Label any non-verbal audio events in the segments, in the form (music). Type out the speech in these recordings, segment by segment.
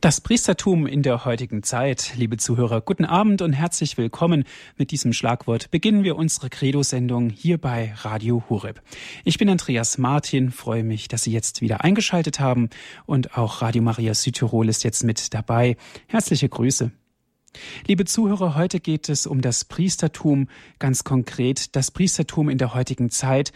Das Priestertum in der heutigen Zeit, liebe Zuhörer, guten Abend und herzlich willkommen. Mit diesem Schlagwort beginnen wir unsere Credo-Sendung hier bei Radio Hureb. Ich bin Andreas Martin, freue mich, dass Sie jetzt wieder eingeschaltet haben und auch Radio Maria Südtirol ist jetzt mit dabei. Herzliche Grüße. Liebe Zuhörer, heute geht es um das Priestertum, ganz konkret das Priestertum in der heutigen Zeit.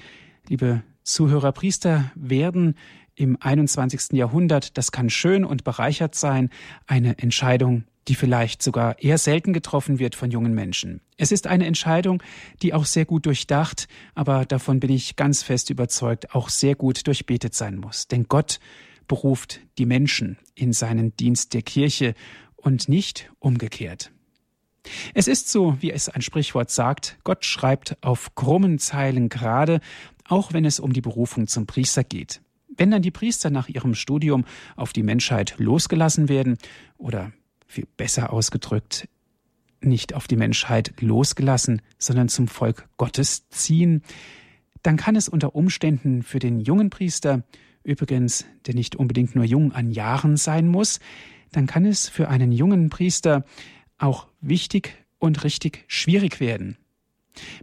Liebe Zuhörer, Priester werden im 21. Jahrhundert, das kann schön und bereichert sein, eine Entscheidung, die vielleicht sogar eher selten getroffen wird von jungen Menschen. Es ist eine Entscheidung, die auch sehr gut durchdacht, aber davon bin ich ganz fest überzeugt, auch sehr gut durchbetet sein muss. Denn Gott beruft die Menschen in seinen Dienst der Kirche und nicht umgekehrt. Es ist so, wie es ein Sprichwort sagt, Gott schreibt auf krummen Zeilen gerade, auch wenn es um die Berufung zum Priester geht. Wenn dann die Priester nach ihrem Studium auf die Menschheit losgelassen werden oder viel besser ausgedrückt, nicht auf die Menschheit losgelassen, sondern zum Volk Gottes ziehen, dann kann es unter Umständen für den jungen Priester, übrigens, der nicht unbedingt nur jung an Jahren sein muss, dann kann es für einen jungen Priester auch wichtig und richtig schwierig werden.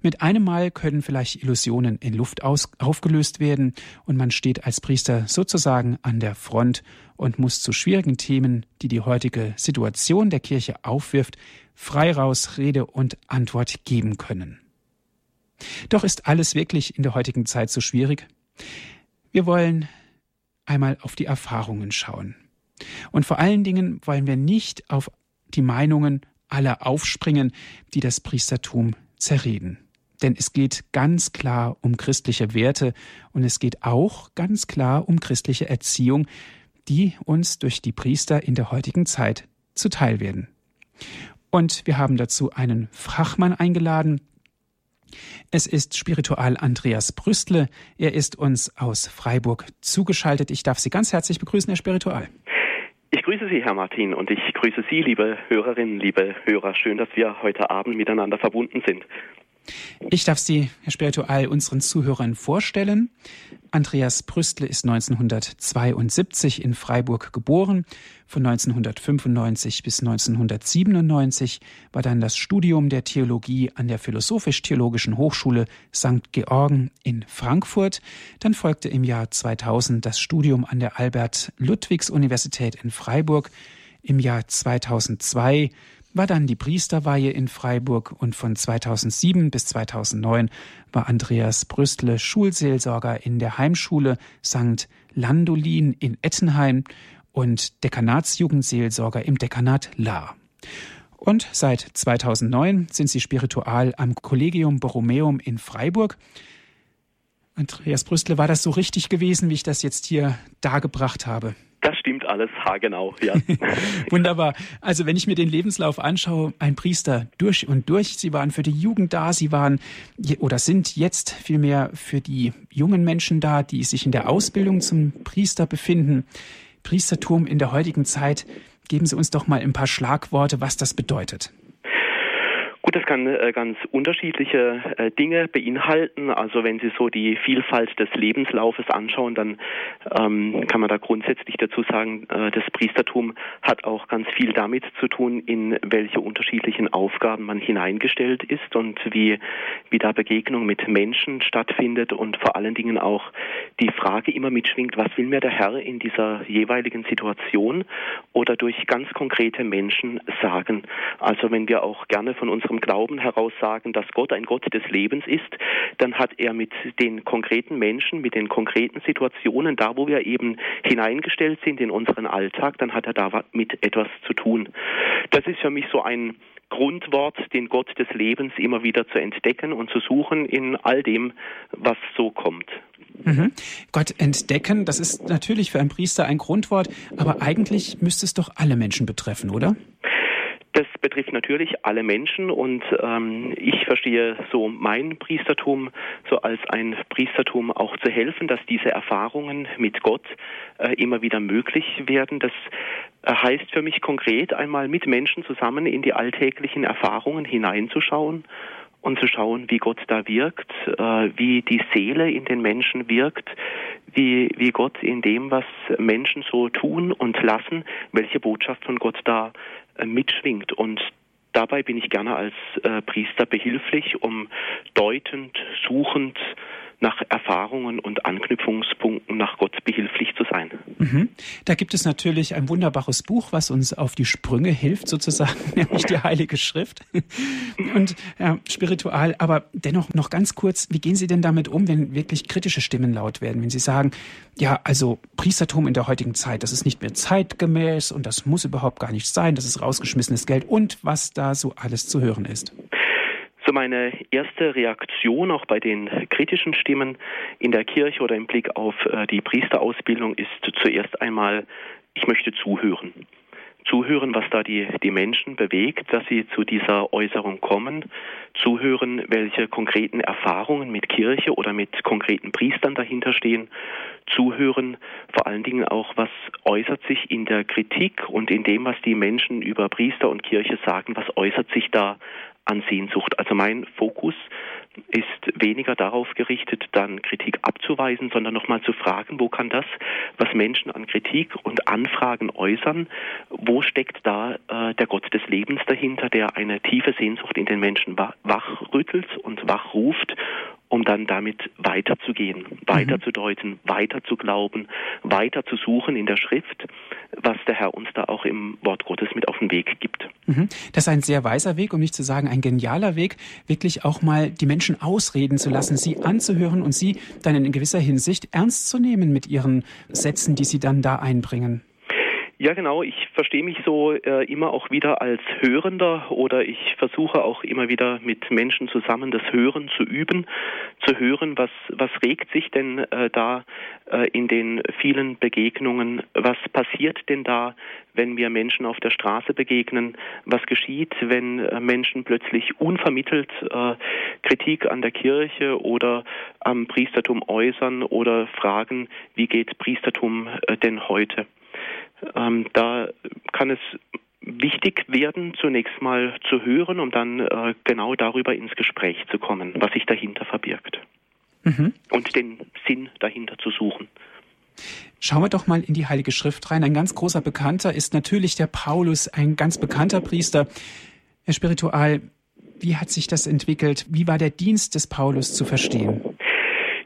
Mit einem Mal können vielleicht Illusionen in Luft aus, aufgelöst werden und man steht als Priester sozusagen an der Front und muss zu schwierigen Themen, die die heutige Situation der Kirche aufwirft, frei raus Rede und Antwort geben können. Doch ist alles wirklich in der heutigen Zeit so schwierig? Wir wollen einmal auf die Erfahrungen schauen. Und vor allen Dingen wollen wir nicht auf die Meinungen aller aufspringen, die das Priestertum zerreden. Denn es geht ganz klar um christliche Werte und es geht auch ganz klar um christliche Erziehung, die uns durch die Priester in der heutigen Zeit zuteil werden. Und wir haben dazu einen Fachmann eingeladen. Es ist Spiritual Andreas Brüstle. Er ist uns aus Freiburg zugeschaltet. Ich darf Sie ganz herzlich begrüßen, Herr Spiritual. Ich grüße Sie, Herr Martin, und ich grüße Sie, liebe Hörerinnen, liebe Hörer. Schön, dass wir heute Abend miteinander verbunden sind. Ich darf Sie, Herr Spiritual, unseren Zuhörern vorstellen. Andreas Brüstle ist 1972 in Freiburg geboren. Von 1995 bis 1997 war dann das Studium der Theologie an der Philosophisch-Theologischen Hochschule St. Georgen in Frankfurt. Dann folgte im Jahr 2000 das Studium an der Albert-Ludwigs-Universität in Freiburg. Im Jahr 2002 war dann die Priesterweihe in Freiburg und von 2007 bis 2009 war Andreas Brüstle Schulseelsorger in der Heimschule St. Landolin in Ettenheim und Dekanatsjugendseelsorger im Dekanat Lahr. Und seit 2009 sind sie spiritual am Collegium Borromeum in Freiburg. Andreas Brüstle, war das so richtig gewesen, wie ich das jetzt hier dargebracht habe? Alles haargenau, ja. (laughs) Wunderbar. Also wenn ich mir den Lebenslauf anschaue, ein Priester durch und durch. Sie waren für die Jugend da, Sie waren oder sind jetzt vielmehr für die jungen Menschen da, die sich in der Ausbildung zum Priester befinden. Priestertum in der heutigen Zeit. Geben Sie uns doch mal ein paar Schlagworte, was das bedeutet. Gut, das kann äh, ganz unterschiedliche äh, Dinge beinhalten. Also wenn Sie so die Vielfalt des Lebenslaufes anschauen, dann ähm, kann man da grundsätzlich dazu sagen, äh, das Priestertum hat auch ganz viel damit zu tun, in welche unterschiedlichen Aufgaben man hineingestellt ist und wie, wie da Begegnung mit Menschen stattfindet und vor allen Dingen auch die Frage immer mitschwingt, was will mir der Herr in dieser jeweiligen Situation oder durch ganz konkrete Menschen sagen. Also wenn wir auch gerne von unserem Glauben heraus sagen, dass Gott ein Gott des Lebens ist, dann hat er mit den konkreten Menschen, mit den konkreten Situationen, da wo wir eben hineingestellt sind in unseren Alltag, dann hat er damit etwas zu tun. Das ist für mich so ein Grundwort, den Gott des Lebens immer wieder zu entdecken und zu suchen in all dem, was so kommt. Mhm. Gott entdecken, das ist natürlich für einen Priester ein Grundwort, aber eigentlich müsste es doch alle Menschen betreffen, oder? Das betrifft natürlich alle Menschen und ähm, ich verstehe so mein Priestertum so als ein Priestertum auch zu helfen, dass diese Erfahrungen mit Gott äh, immer wieder möglich werden. Das äh, heißt für mich konkret einmal mit Menschen zusammen in die alltäglichen Erfahrungen hineinzuschauen und zu schauen, wie Gott da wirkt, äh, wie die Seele in den Menschen wirkt, wie, wie Gott in dem, was Menschen so tun und lassen, welche Botschaft von Gott da mitschwingt. Und dabei bin ich gerne als äh, Priester behilflich, um deutend, suchend, nach Erfahrungen und Anknüpfungspunkten nach Gott behilflich zu sein. Mhm. Da gibt es natürlich ein wunderbares Buch, was uns auf die Sprünge hilft, sozusagen, (laughs) nämlich die Heilige Schrift. (laughs) Und ja, spiritual, aber dennoch noch ganz kurz, wie gehen Sie denn damit um, wenn wirklich kritische Stimmen laut werden? Wenn Sie sagen, ja, also Priestertum in der heutigen Zeit, das ist nicht mehr zeitgemäß und das muss überhaupt gar nicht sein, das ist rausgeschmissenes Geld und was da so alles zu hören ist. So meine erste Reaktion auch bei den kritischen Stimmen in der Kirche oder im Blick auf äh, die Priesterausbildung ist zuerst einmal, ich möchte zuhören. Zuhören, was da die, die Menschen bewegt, dass sie zu dieser Äußerung kommen. Zuhören, welche konkreten Erfahrungen mit Kirche oder mit konkreten Priestern dahinter stehen. Zuhören, vor allen Dingen auch, was äußert sich in der Kritik und in dem, was die Menschen über Priester und Kirche sagen, was äußert sich da an Sehnsucht. Also mein Fokus ist weniger darauf gerichtet, dann Kritik abzuweisen, sondern nochmal zu fragen, wo kann das, was Menschen an Kritik und Anfragen äußern, wo steckt da äh, der Gott des Lebens dahinter, der eine tiefe Sehnsucht in den Menschen wachrüttelt und wachruft um dann damit weiterzugehen, weiterzudeuten, weiter zu glauben, weiter zu suchen in der Schrift, was der Herr uns da auch im Wort Gottes mit auf den Weg gibt. Mhm. Das ist ein sehr weiser Weg, um nicht zu sagen ein genialer Weg, wirklich auch mal die Menschen ausreden zu lassen, sie anzuhören und sie dann in gewisser Hinsicht ernst zu nehmen mit ihren Sätzen, die sie dann da einbringen. Ja, genau. Ich verstehe mich so äh, immer auch wieder als Hörender oder ich versuche auch immer wieder mit Menschen zusammen das Hören zu üben, zu hören, was, was regt sich denn äh, da äh, in den vielen Begegnungen, was passiert denn da, wenn wir Menschen auf der Straße begegnen, was geschieht, wenn äh, Menschen plötzlich unvermittelt äh, Kritik an der Kirche oder am Priestertum äußern oder fragen, wie geht Priestertum äh, denn heute? Ähm, da kann es wichtig werden, zunächst mal zu hören, um dann äh, genau darüber ins Gespräch zu kommen, was sich dahinter verbirgt. Mhm. Und den Sinn dahinter zu suchen. Schauen wir doch mal in die Heilige Schrift rein. Ein ganz großer Bekannter ist natürlich der Paulus, ein ganz bekannter Priester. Herr Spiritual, wie hat sich das entwickelt? Wie war der Dienst des Paulus zu verstehen?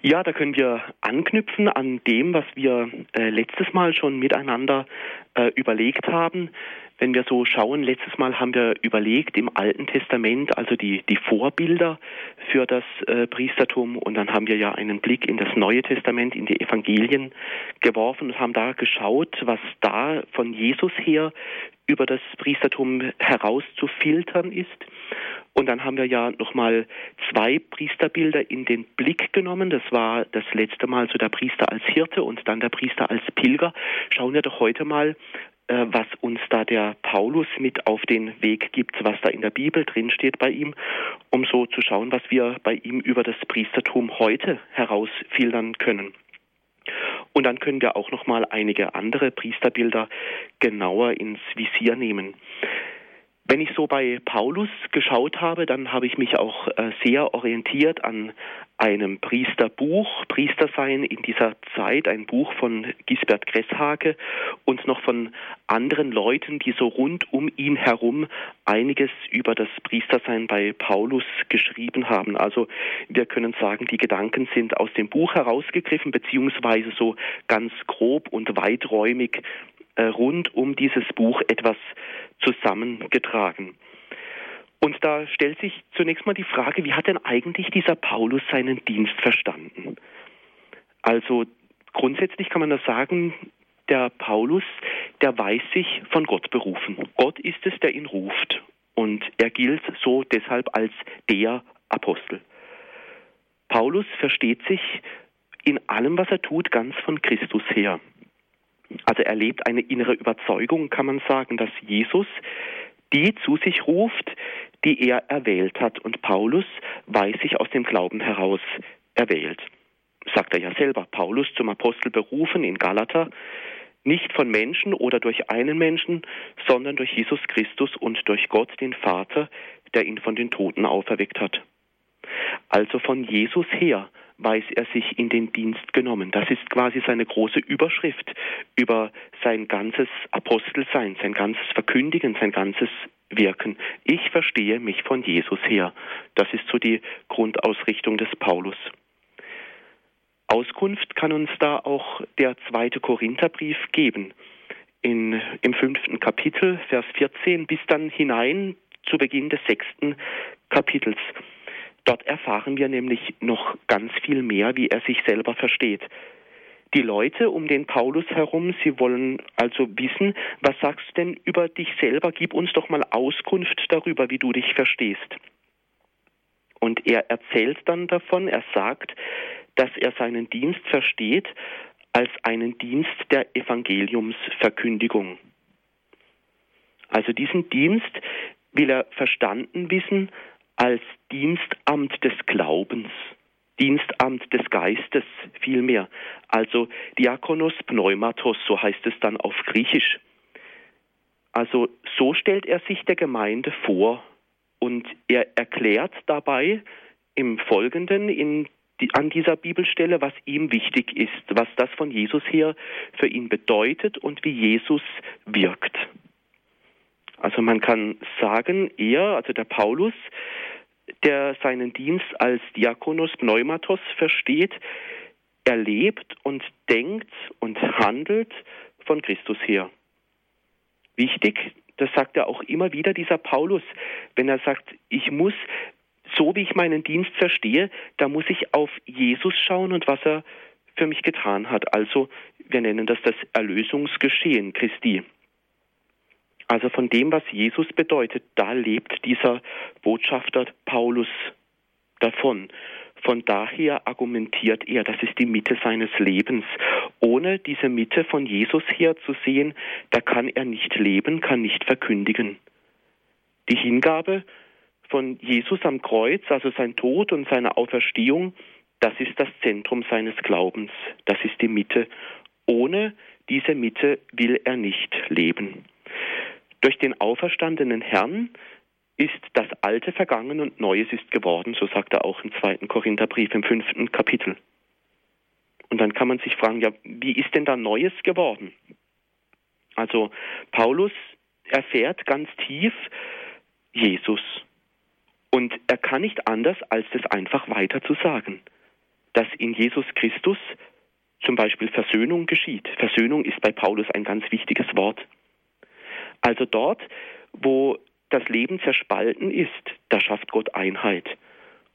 Ja, da können wir anknüpfen an dem, was wir äh, letztes Mal schon miteinander äh, überlegt haben. Wenn wir so schauen, letztes Mal haben wir überlegt im Alten Testament, also die, die Vorbilder für das äh, Priestertum und dann haben wir ja einen Blick in das Neue Testament, in die Evangelien geworfen und haben da geschaut, was da von Jesus her über das Priestertum herauszufiltern ist. Und dann haben wir ja nochmal zwei Priesterbilder in den Blick genommen. Das war das letzte Mal so der Priester als Hirte und dann der Priester als Pilger. Schauen wir doch heute mal, äh, was uns da der Paulus mit auf den Weg gibt, was da in der Bibel drin steht bei ihm, um so zu schauen, was wir bei ihm über das Priestertum heute herausfiltern können. Und dann können wir auch noch mal einige andere Priesterbilder genauer ins Visier nehmen. Wenn ich so bei Paulus geschaut habe, dann habe ich mich auch äh, sehr orientiert an einem Priesterbuch, Priestersein in dieser Zeit, ein Buch von Gisbert Gresshake und noch von anderen Leuten, die so rund um ihn herum einiges über das Priestersein bei Paulus geschrieben haben. Also wir können sagen, die Gedanken sind aus dem Buch herausgegriffen, beziehungsweise so ganz grob und weiträumig rund um dieses Buch etwas zusammengetragen. Und da stellt sich zunächst mal die Frage, wie hat denn eigentlich dieser Paulus seinen Dienst verstanden? Also grundsätzlich kann man da sagen, der Paulus, der weiß sich von Gott berufen. Gott ist es, der ihn ruft. Und er gilt so deshalb als der Apostel. Paulus versteht sich in allem, was er tut, ganz von Christus her. Also er lebt eine innere Überzeugung, kann man sagen, dass Jesus die zu sich ruft, die er erwählt hat. Und Paulus weiß sich aus dem Glauben heraus erwählt. Sagt er ja selber, Paulus zum Apostel berufen in Galater, nicht von Menschen oder durch einen Menschen, sondern durch Jesus Christus und durch Gott, den Vater, der ihn von den Toten auferweckt hat. Also von Jesus her weiß er sich in den Dienst genommen. Das ist quasi seine große Überschrift über sein ganzes Apostelsein, sein ganzes Verkündigen, sein ganzes Wirken. Ich verstehe mich von Jesus her. Das ist so die Grundausrichtung des Paulus. Auskunft kann uns da auch der zweite Korintherbrief geben. In, Im fünften Kapitel, Vers 14, bis dann hinein zu Beginn des sechsten Kapitels. Dort erfahren wir nämlich noch ganz viel mehr, wie er sich selber versteht. Die Leute um den Paulus herum, sie wollen also wissen, was sagst du denn über dich selber? Gib uns doch mal Auskunft darüber, wie du dich verstehst. Und er erzählt dann davon, er sagt, dass er seinen Dienst versteht als einen Dienst der Evangeliumsverkündigung. Also diesen Dienst will er verstanden wissen als Dienstamt des Glaubens, Dienstamt des Geistes vielmehr. Also Diakonos Pneumatos, so heißt es dann auf Griechisch. Also so stellt er sich der Gemeinde vor und er erklärt dabei im Folgenden in die, an dieser Bibelstelle, was ihm wichtig ist, was das von Jesus her für ihn bedeutet und wie Jesus wirkt. Also man kann sagen, er, also der Paulus, der seinen Dienst als Diakonos Pneumatos versteht, er lebt und denkt und handelt von Christus her. Wichtig, das sagt er auch immer wieder, dieser Paulus, wenn er sagt, ich muss, so wie ich meinen Dienst verstehe, da muss ich auf Jesus schauen und was er für mich getan hat. Also wir nennen das das Erlösungsgeschehen Christi. Also von dem, was Jesus bedeutet, da lebt dieser Botschafter Paulus davon. Von daher argumentiert er, das ist die Mitte seines Lebens. Ohne diese Mitte von Jesus her zu sehen, da kann er nicht leben, kann nicht verkündigen. Die Hingabe von Jesus am Kreuz, also sein Tod und seine Auferstehung, das ist das Zentrum seines Glaubens, das ist die Mitte. Ohne diese Mitte will er nicht leben. Durch den auferstandenen Herrn ist das Alte vergangen und Neues ist geworden, so sagt er auch im zweiten Korintherbrief im fünften Kapitel. Und dann kann man sich fragen, ja, wie ist denn da Neues geworden? Also Paulus erfährt ganz tief Jesus. Und er kann nicht anders, als das einfach weiter zu sagen, dass in Jesus Christus zum Beispiel Versöhnung geschieht. Versöhnung ist bei Paulus ein ganz wichtiges Wort. Also dort, wo das Leben zerspalten ist, da schafft Gott Einheit.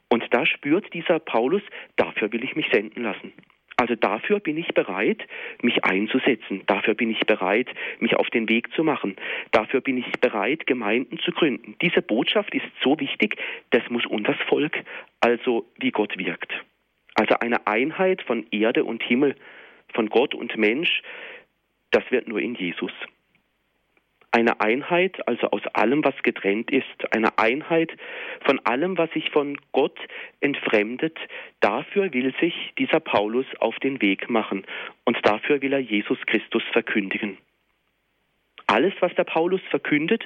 Und da spürt dieser Paulus, dafür will ich mich senden lassen. Also dafür bin ich bereit, mich einzusetzen. Dafür bin ich bereit, mich auf den Weg zu machen. Dafür bin ich bereit, Gemeinden zu gründen. Diese Botschaft ist so wichtig, das muss unter das Volk, also wie Gott wirkt. Also eine Einheit von Erde und Himmel, von Gott und Mensch, das wird nur in Jesus eine Einheit, also aus allem, was getrennt ist, eine Einheit von allem, was sich von Gott entfremdet. Dafür will sich dieser Paulus auf den Weg machen und dafür will er Jesus Christus verkündigen. Alles, was der Paulus verkündet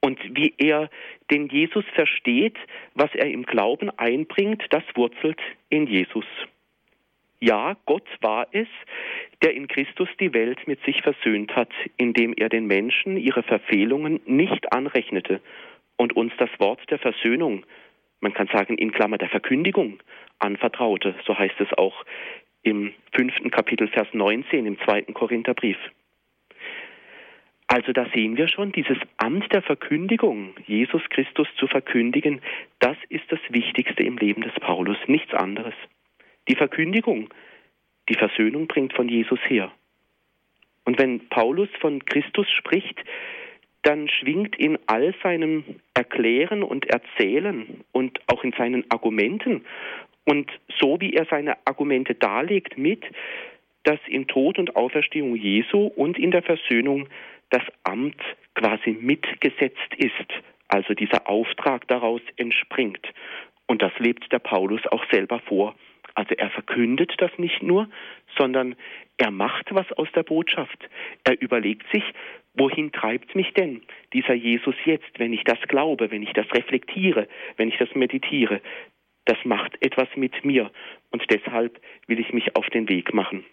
und wie er den Jesus versteht, was er im Glauben einbringt, das wurzelt in Jesus. Ja, Gott war es, der in Christus die Welt mit sich versöhnt hat, indem er den Menschen ihre Verfehlungen nicht anrechnete und uns das Wort der Versöhnung, man kann sagen in Klammer der Verkündigung, anvertraute. So heißt es auch im fünften Kapitel, Vers 19 im zweiten Korintherbrief. Also da sehen wir schon, dieses Amt der Verkündigung, Jesus Christus zu verkündigen, das ist das Wichtigste im Leben des Paulus, nichts anderes. Die Verkündigung, die Versöhnung bringt von Jesus her. Und wenn Paulus von Christus spricht, dann schwingt in all seinem Erklären und Erzählen und auch in seinen Argumenten und so wie er seine Argumente darlegt mit, dass im Tod und Auferstehung Jesu und in der Versöhnung das Amt quasi mitgesetzt ist, also dieser Auftrag daraus entspringt. Und das lebt der Paulus auch selber vor. Also er verkündet das nicht nur, sondern er macht was aus der Botschaft. Er überlegt sich, wohin treibt mich denn dieser Jesus jetzt, wenn ich das glaube, wenn ich das reflektiere, wenn ich das meditiere. Das macht etwas mit mir und deshalb will ich mich auf den Weg machen.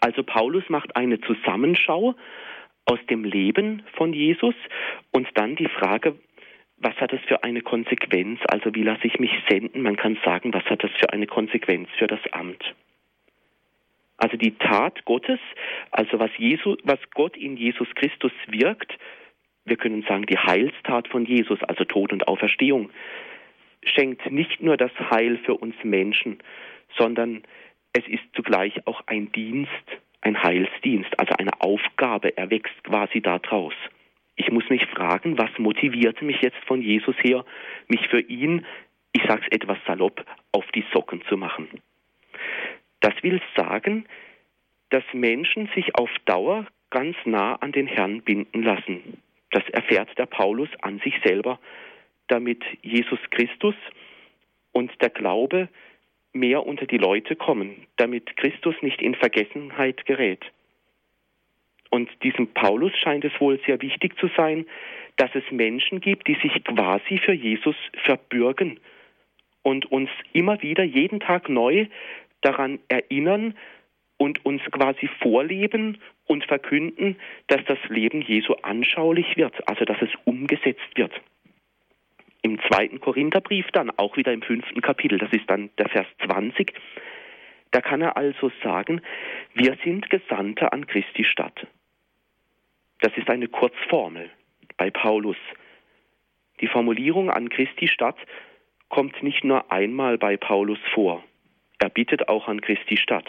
Also Paulus macht eine Zusammenschau aus dem Leben von Jesus und dann die Frage, was hat das für eine Konsequenz? Also wie lasse ich mich senden? Man kann sagen, was hat das für eine Konsequenz für das Amt? Also die Tat Gottes, also was, Jesu, was Gott in Jesus Christus wirkt, wir können sagen die Heilstat von Jesus, also Tod und Auferstehung, schenkt nicht nur das Heil für uns Menschen, sondern es ist zugleich auch ein Dienst, ein Heilsdienst, also eine Aufgabe, er wächst quasi daraus. Ich muss mich fragen, was motivierte mich jetzt von Jesus her, mich für ihn, ich sage es etwas salopp, auf die Socken zu machen. Das will sagen, dass Menschen sich auf Dauer ganz nah an den Herrn binden lassen. Das erfährt der Paulus an sich selber, damit Jesus Christus und der Glaube mehr unter die Leute kommen, damit Christus nicht in Vergessenheit gerät. Und diesem Paulus scheint es wohl sehr wichtig zu sein, dass es Menschen gibt, die sich quasi für Jesus verbürgen und uns immer wieder jeden Tag neu daran erinnern und uns quasi vorleben und verkünden, dass das Leben Jesu anschaulich wird, also dass es umgesetzt wird. Im zweiten Korintherbrief dann, auch wieder im fünften Kapitel, das ist dann der Vers 20, da kann er also sagen, wir sind Gesandte an Christi Stadt. Das ist eine Kurzformel bei Paulus. Die Formulierung an Christi Stadt kommt nicht nur einmal bei Paulus vor. Er bittet auch an Christi Stadt.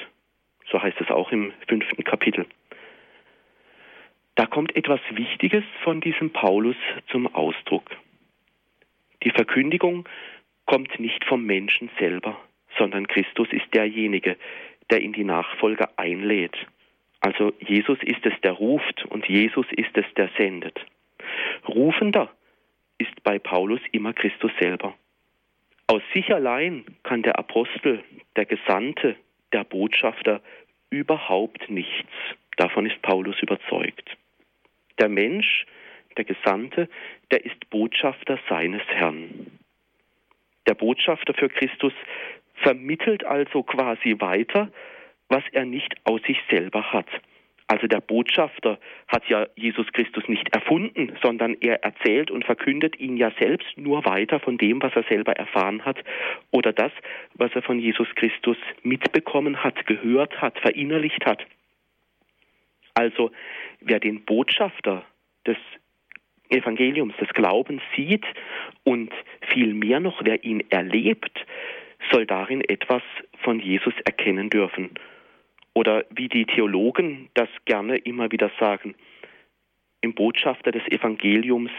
So heißt es auch im fünften Kapitel. Da kommt etwas Wichtiges von diesem Paulus zum Ausdruck. Die Verkündigung kommt nicht vom Menschen selber, sondern Christus ist derjenige, der in die Nachfolge einlädt. Also Jesus ist es, der ruft und Jesus ist es, der sendet. Rufender ist bei Paulus immer Christus selber. Aus sich allein kann der Apostel, der Gesandte, der Botschafter überhaupt nichts. Davon ist Paulus überzeugt. Der Mensch, der Gesandte, der ist Botschafter seines Herrn. Der Botschafter für Christus vermittelt also quasi weiter, was er nicht aus sich selber hat. Also der Botschafter hat ja Jesus Christus nicht erfunden, sondern er erzählt und verkündet ihn ja selbst nur weiter von dem, was er selber erfahren hat oder das, was er von Jesus Christus mitbekommen hat, gehört hat, verinnerlicht hat. Also wer den Botschafter des Evangeliums, des Glaubens sieht und viel mehr noch, wer ihn erlebt, soll darin etwas von Jesus erkennen dürfen oder wie die Theologen das gerne immer wieder sagen, im Botschafter des Evangeliums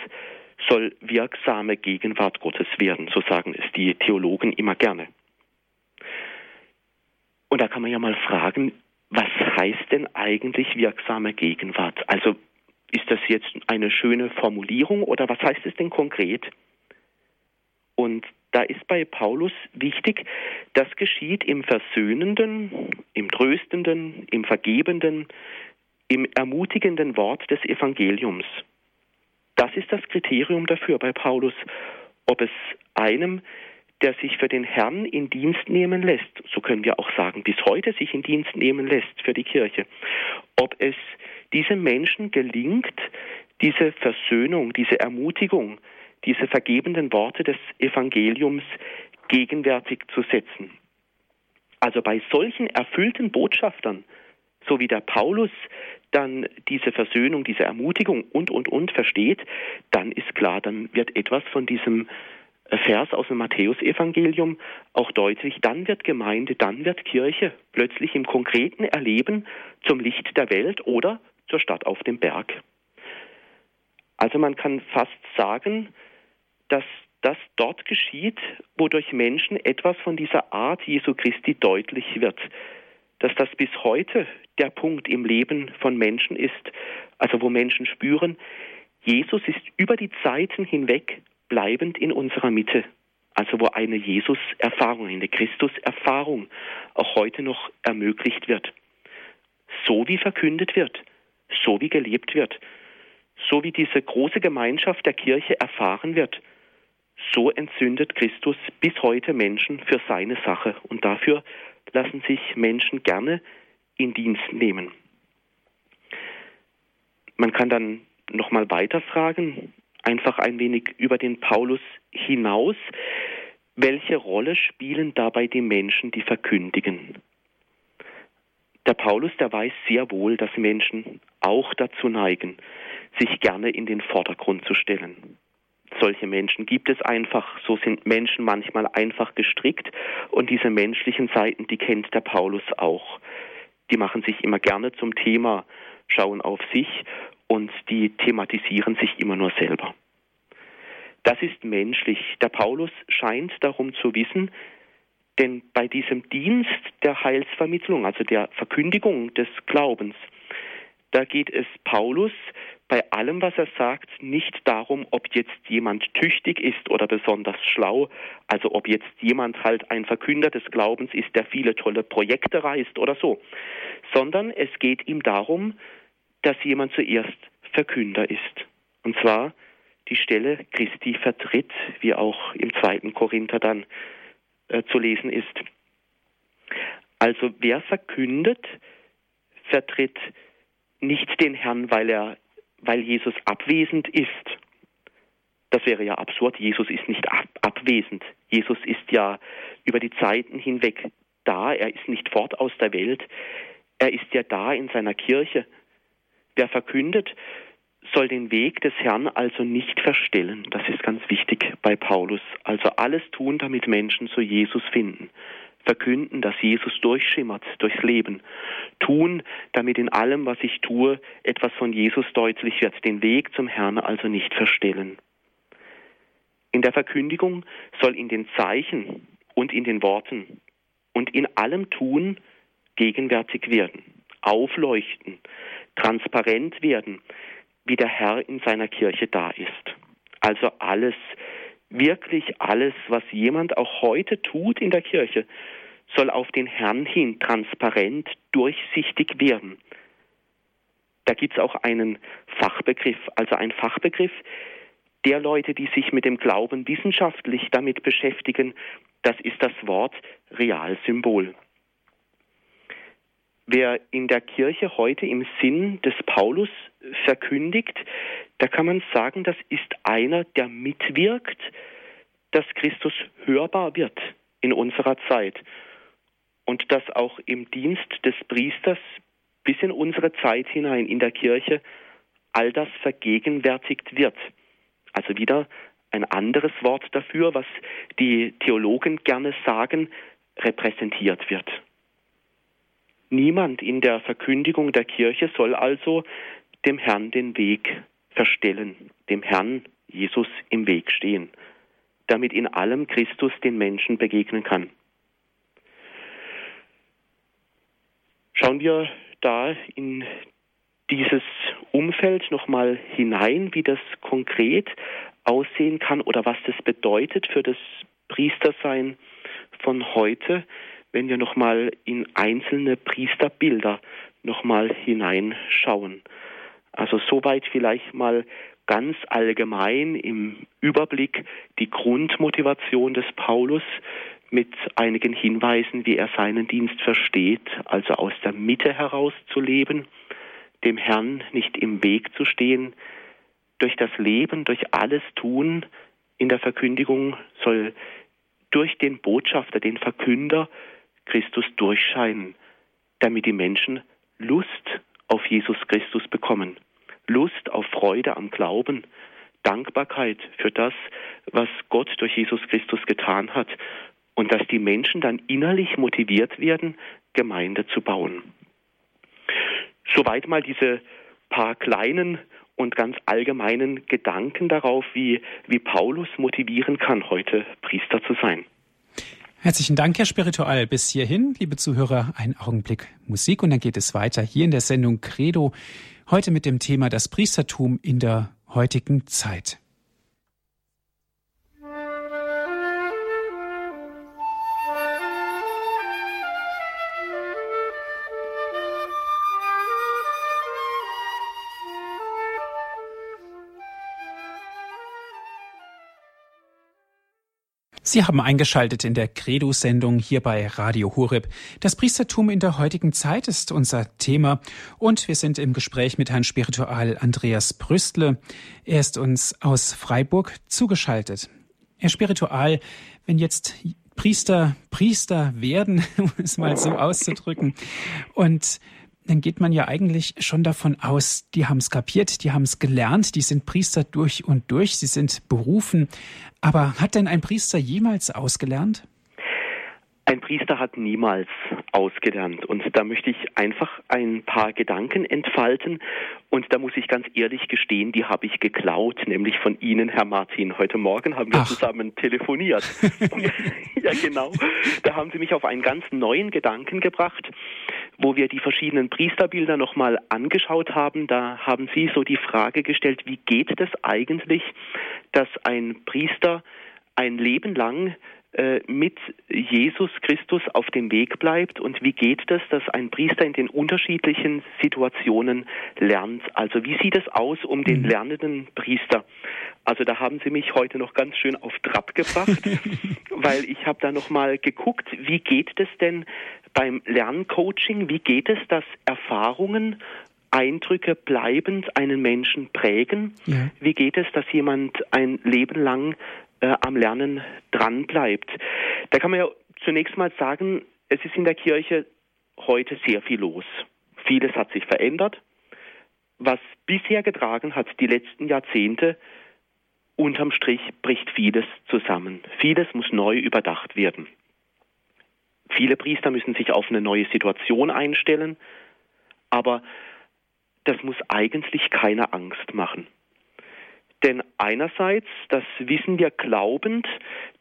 soll wirksame Gegenwart Gottes werden, so sagen es die Theologen immer gerne. Und da kann man ja mal fragen, was heißt denn eigentlich wirksame Gegenwart? Also ist das jetzt eine schöne Formulierung oder was heißt es denn konkret? Und da ist bei Paulus wichtig, das geschieht im Versöhnenden, im Tröstenden, im Vergebenden, im ermutigenden Wort des Evangeliums. Das ist das Kriterium dafür bei Paulus, ob es einem, der sich für den Herrn in Dienst nehmen lässt, so können wir auch sagen, bis heute sich in Dienst nehmen lässt für die Kirche, ob es diesem Menschen gelingt, diese Versöhnung, diese Ermutigung, diese vergebenden Worte des Evangeliums gegenwärtig zu setzen. Also bei solchen erfüllten Botschaftern, so wie der Paulus dann diese Versöhnung, diese Ermutigung und, und, und versteht, dann ist klar, dann wird etwas von diesem Vers aus dem Matthäusevangelium auch deutlich, dann wird Gemeinde, dann wird Kirche plötzlich im konkreten Erleben zum Licht der Welt oder zur Stadt auf dem Berg. Also man kann fast sagen, dass das dort geschieht, wodurch Menschen etwas von dieser Art Jesu Christi deutlich wird. Dass das bis heute der Punkt im Leben von Menschen ist, also wo Menschen spüren, Jesus ist über die Zeiten hinweg bleibend in unserer Mitte. Also wo eine Jesus-Erfahrung, eine Christus-Erfahrung auch heute noch ermöglicht wird. So wie verkündet wird, so wie gelebt wird, so wie diese große Gemeinschaft der Kirche erfahren wird, so entzündet Christus bis heute Menschen für seine Sache und dafür lassen sich Menschen gerne in Dienst nehmen. Man kann dann nochmal weiterfragen, einfach ein wenig über den Paulus hinaus. Welche Rolle spielen dabei die Menschen, die verkündigen? Der Paulus, der weiß sehr wohl, dass Menschen auch dazu neigen, sich gerne in den Vordergrund zu stellen. Solche Menschen gibt es einfach, so sind Menschen manchmal einfach gestrickt und diese menschlichen Seiten, die kennt der Paulus auch. Die machen sich immer gerne zum Thema, schauen auf sich und die thematisieren sich immer nur selber. Das ist menschlich. Der Paulus scheint darum zu wissen, denn bei diesem Dienst der Heilsvermittlung, also der Verkündigung des Glaubens, da geht es Paulus bei allem, was er sagt, nicht darum, ob jetzt jemand tüchtig ist oder besonders schlau, also ob jetzt jemand halt ein Verkünder des Glaubens ist, der viele tolle Projekte reißt oder so, sondern es geht ihm darum, dass jemand zuerst Verkünder ist. Und zwar die Stelle Christi vertritt, wie auch im zweiten Korinther dann äh, zu lesen ist. Also wer verkündet, vertritt nicht den Herrn, weil er weil Jesus abwesend ist. Das wäre ja absurd. Jesus ist nicht ab abwesend. Jesus ist ja über die Zeiten hinweg da. Er ist nicht fort aus der Welt. Er ist ja da in seiner Kirche. Wer verkündet, soll den Weg des Herrn also nicht verstellen. Das ist ganz wichtig bei Paulus. Also alles tun, damit Menschen zu Jesus finden verkünden, dass Jesus durchschimmert durchs Leben. Tun, damit in allem, was ich tue, etwas von Jesus deutlich wird. Den Weg zum Herrn also nicht verstellen. In der Verkündigung soll in den Zeichen und in den Worten und in allem Tun gegenwärtig werden, aufleuchten, transparent werden, wie der Herr in seiner Kirche da ist. Also alles, wirklich alles, was jemand auch heute tut in der Kirche, soll auf den Herrn hin transparent, durchsichtig werden. Da gibt es auch einen Fachbegriff, also ein Fachbegriff der Leute, die sich mit dem Glauben wissenschaftlich damit beschäftigen, das ist das Wort Realsymbol. Wer in der Kirche heute im Sinn des Paulus verkündigt, da kann man sagen, das ist einer, der mitwirkt, dass Christus hörbar wird in unserer Zeit und dass auch im Dienst des Priesters bis in unsere Zeit hinein in der Kirche all das vergegenwärtigt wird. Also wieder ein anderes Wort dafür, was die Theologen gerne sagen, repräsentiert wird. Niemand in der Verkündigung der Kirche soll also dem Herrn den Weg verstellen, dem Herrn Jesus im Weg stehen, damit in allem Christus den Menschen begegnen kann. Schauen wir da in dieses Umfeld nochmal hinein, wie das konkret aussehen kann oder was das bedeutet für das Priestersein von heute, wenn wir nochmal in einzelne Priesterbilder nochmal hineinschauen. Also soweit vielleicht mal ganz allgemein im Überblick die Grundmotivation des Paulus mit einigen Hinweisen, wie er seinen Dienst versteht, also aus der Mitte heraus zu leben, dem Herrn nicht im Weg zu stehen, durch das Leben, durch alles Tun in der Verkündigung soll durch den Botschafter, den Verkünder Christus durchscheinen, damit die Menschen Lust auf Jesus Christus bekommen, Lust auf Freude am Glauben, Dankbarkeit für das, was Gott durch Jesus Christus getan hat und dass die Menschen dann innerlich motiviert werden, Gemeinde zu bauen. Soweit mal diese paar kleinen und ganz allgemeinen Gedanken darauf, wie, wie Paulus motivieren kann, heute Priester zu sein. Herzlichen Dank, Herr Spiritual. Bis hierhin, liebe Zuhörer, ein Augenblick Musik und dann geht es weiter hier in der Sendung Credo. Heute mit dem Thema das Priestertum in der heutigen Zeit. Sie haben eingeschaltet in der Credo-Sendung hier bei Radio Horeb. Das Priestertum in der heutigen Zeit ist unser Thema und wir sind im Gespräch mit Herrn Spiritual Andreas Brüstle. Er ist uns aus Freiburg zugeschaltet. Herr Spiritual, wenn jetzt Priester Priester werden, (laughs) um es mal so auszudrücken, und dann geht man ja eigentlich schon davon aus, die haben es kapiert, die haben es gelernt, die sind Priester durch und durch, sie sind berufen. Aber hat denn ein Priester jemals ausgelernt? Ein Priester hat niemals ausgelernt. Und da möchte ich einfach ein paar Gedanken entfalten. Und da muss ich ganz ehrlich gestehen, die habe ich geklaut, nämlich von Ihnen, Herr Martin. Heute Morgen haben wir Ach. zusammen telefoniert. (laughs) ja, genau. Da haben Sie mich auf einen ganz neuen Gedanken gebracht, wo wir die verschiedenen Priesterbilder nochmal angeschaut haben. Da haben Sie so die Frage gestellt, wie geht es eigentlich, dass ein Priester ein Leben lang mit Jesus Christus auf dem Weg bleibt und wie geht das, dass ein Priester in den unterschiedlichen Situationen lernt. Also wie sieht es aus um den mhm. lernenden Priester? Also da haben Sie mich heute noch ganz schön auf Trab gebracht, (laughs) weil ich habe da noch mal geguckt, wie geht es denn beim Lerncoaching, wie geht es, dass Erfahrungen Eindrücke bleibend einen Menschen prägen? Ja. Wie geht es, dass jemand ein Leben lang äh, am Lernen dran bleibt. Da kann man ja zunächst mal sagen, es ist in der Kirche heute sehr viel los. Vieles hat sich verändert. Was bisher getragen hat, die letzten Jahrzehnte, unterm Strich bricht vieles zusammen. Vieles muss neu überdacht werden. Viele Priester müssen sich auf eine neue Situation einstellen, aber das muss eigentlich keine Angst machen. Denn einerseits, das wissen wir glaubend,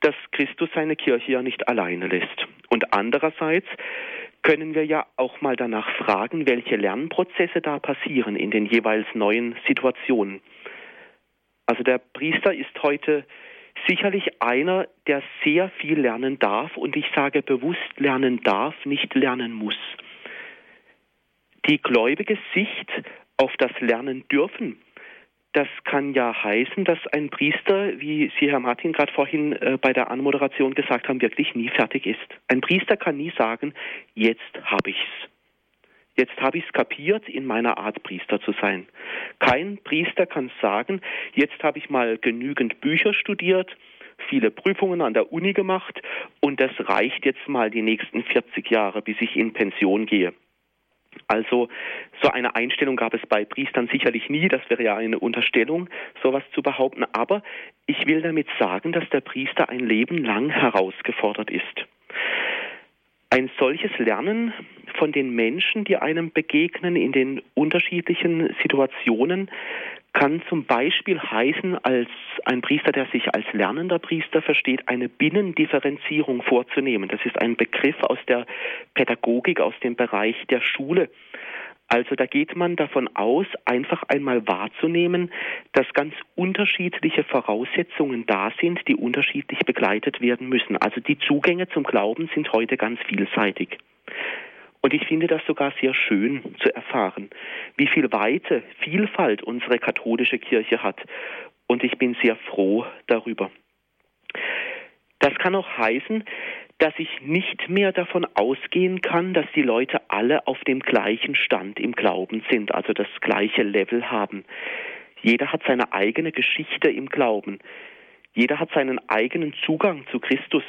dass Christus seine Kirche ja nicht alleine lässt. Und andererseits können wir ja auch mal danach fragen, welche Lernprozesse da passieren in den jeweils neuen Situationen. Also der Priester ist heute sicherlich einer, der sehr viel lernen darf und ich sage bewusst lernen darf, nicht lernen muss. Die gläubige Sicht auf das Lernen dürfen das kann ja heißen, dass ein Priester, wie Sie, Herr Martin, gerade vorhin äh, bei der Anmoderation gesagt haben, wirklich nie fertig ist. Ein Priester kann nie sagen, jetzt habe ich's. Jetzt habe ich es kapiert, in meiner Art Priester zu sein. Kein Priester kann sagen, jetzt habe ich mal genügend Bücher studiert, viele Prüfungen an der Uni gemacht und das reicht jetzt mal die nächsten 40 Jahre, bis ich in Pension gehe. Also so eine Einstellung gab es bei Priestern sicherlich nie, das wäre ja eine Unterstellung, sowas zu behaupten, aber ich will damit sagen, dass der Priester ein Leben lang herausgefordert ist. Ein solches Lernen von den Menschen, die einem begegnen in den unterschiedlichen Situationen, kann zum Beispiel heißen, als ein Priester, der sich als lernender Priester versteht, eine Binnendifferenzierung vorzunehmen. Das ist ein Begriff aus der Pädagogik, aus dem Bereich der Schule. Also da geht man davon aus, einfach einmal wahrzunehmen, dass ganz unterschiedliche Voraussetzungen da sind, die unterschiedlich begleitet werden müssen. Also die Zugänge zum Glauben sind heute ganz vielseitig. Und ich finde das sogar sehr schön zu erfahren, wie viel Weite, Vielfalt unsere katholische Kirche hat. Und ich bin sehr froh darüber. Das kann auch heißen, dass ich nicht mehr davon ausgehen kann, dass die Leute alle auf dem gleichen Stand im Glauben sind, also das gleiche Level haben. Jeder hat seine eigene Geschichte im Glauben. Jeder hat seinen eigenen Zugang zu Christus.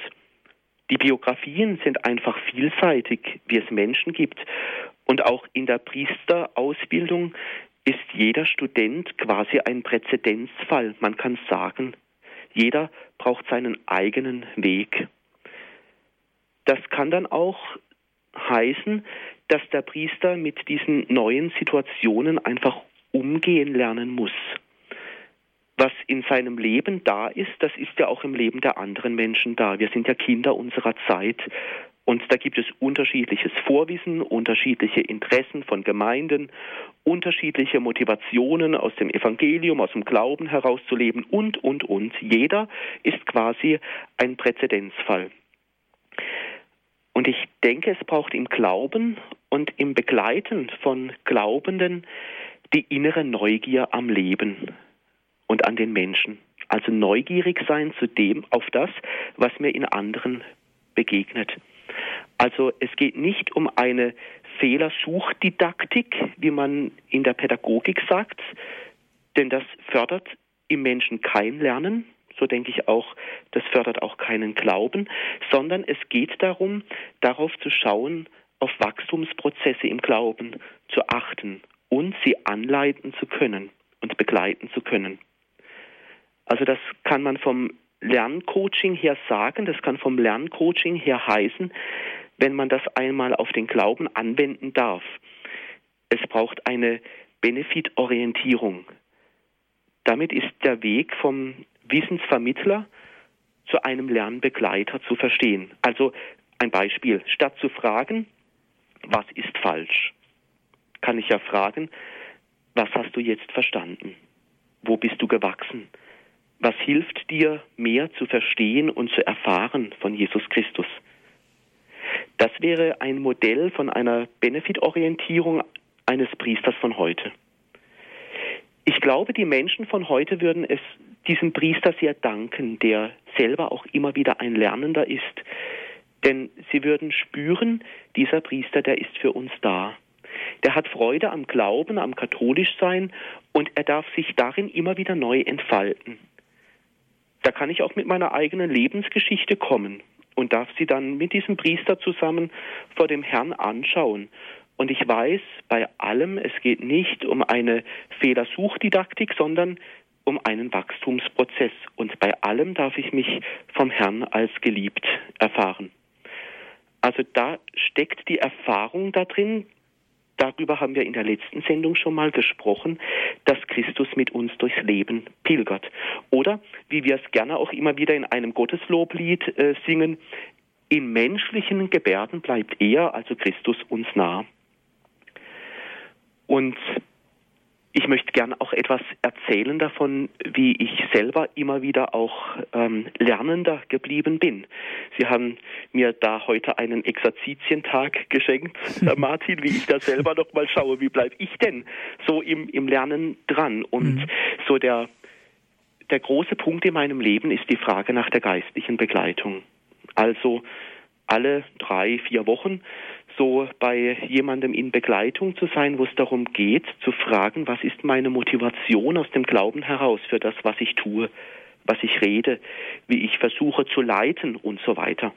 Die Biografien sind einfach vielseitig, wie es Menschen gibt. Und auch in der Priesterausbildung ist jeder Student quasi ein Präzedenzfall. Man kann sagen, jeder braucht seinen eigenen Weg. Das kann dann auch heißen, dass der Priester mit diesen neuen Situationen einfach umgehen lernen muss was in seinem Leben da ist, das ist ja auch im Leben der anderen Menschen da. Wir sind ja Kinder unserer Zeit und da gibt es unterschiedliches Vorwissen, unterschiedliche Interessen von Gemeinden, unterschiedliche Motivationen aus dem Evangelium, aus dem Glauben herauszuleben und, und, und. Jeder ist quasi ein Präzedenzfall. Und ich denke, es braucht im Glauben und im Begleiten von Glaubenden die innere Neugier am Leben und an den Menschen. Also neugierig sein zu dem, auf das, was mir in anderen begegnet. Also es geht nicht um eine Fehlersuchdidaktik, wie man in der Pädagogik sagt, denn das fördert im Menschen kein Lernen, so denke ich auch, das fördert auch keinen Glauben, sondern es geht darum, darauf zu schauen, auf Wachstumsprozesse im Glauben zu achten und sie anleiten zu können und begleiten zu können. Also das kann man vom Lerncoaching her sagen, das kann vom Lerncoaching her heißen, wenn man das einmal auf den Glauben anwenden darf. Es braucht eine Benefitorientierung. Damit ist der Weg vom Wissensvermittler zu einem Lernbegleiter zu verstehen. Also ein Beispiel, statt zu fragen, was ist falsch, kann ich ja fragen, was hast du jetzt verstanden? Wo bist du gewachsen? Was hilft dir mehr zu verstehen und zu erfahren von Jesus Christus? Das wäre ein Modell von einer Benefitorientierung eines Priesters von heute. Ich glaube, die Menschen von heute würden es diesem Priester sehr danken, der selber auch immer wieder ein Lernender ist. Denn sie würden spüren, dieser Priester, der ist für uns da. Der hat Freude am Glauben, am Katholischsein und er darf sich darin immer wieder neu entfalten. Da kann ich auch mit meiner eigenen Lebensgeschichte kommen und darf sie dann mit diesem Priester zusammen vor dem Herrn anschauen. Und ich weiß bei allem, es geht nicht um eine Fehlersuchdidaktik, sondern um einen Wachstumsprozess. Und bei allem darf ich mich vom Herrn als geliebt erfahren. Also da steckt die Erfahrung da drin, darüber haben wir in der letzten Sendung schon mal gesprochen, dass Christus mit uns durchs Leben pilgert. Oder, wie wir es gerne auch immer wieder in einem Gottesloblied äh, singen, im menschlichen Gebärden bleibt er, also Christus, uns nah. Und ich möchte gerne auch etwas erzählen davon, wie ich selber immer wieder auch ähm, lernender geblieben bin. Sie haben mir da heute einen Exerzitientag geschenkt, (laughs) Herr Martin, wie ich da selber noch mal schaue, wie bleibe ich denn so im, im Lernen dran? Und mhm. so der, der große Punkt in meinem Leben ist die Frage nach der geistlichen Begleitung. Also alle drei, vier Wochen so bei jemandem in Begleitung zu sein, wo es darum geht, zu fragen, was ist meine Motivation aus dem Glauben heraus für das, was ich tue, was ich rede, wie ich versuche zu leiten und so weiter.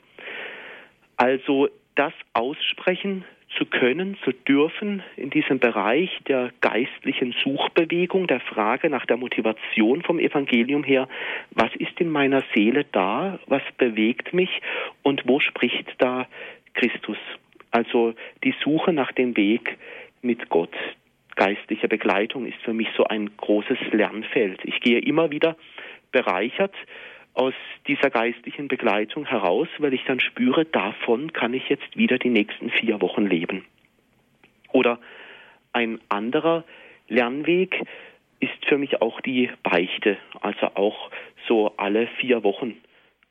Also das aussprechen zu können, zu dürfen in diesem Bereich der geistlichen Suchbewegung, der Frage nach der Motivation vom Evangelium her, was ist in meiner Seele da, was bewegt mich und wo spricht da Christus? Also die Suche nach dem Weg mit Gott, geistliche Begleitung ist für mich so ein großes Lernfeld. Ich gehe immer wieder bereichert aus dieser geistlichen Begleitung heraus, weil ich dann spüre, davon kann ich jetzt wieder die nächsten vier Wochen leben. Oder ein anderer Lernweg ist für mich auch die Beichte, also auch so alle vier Wochen.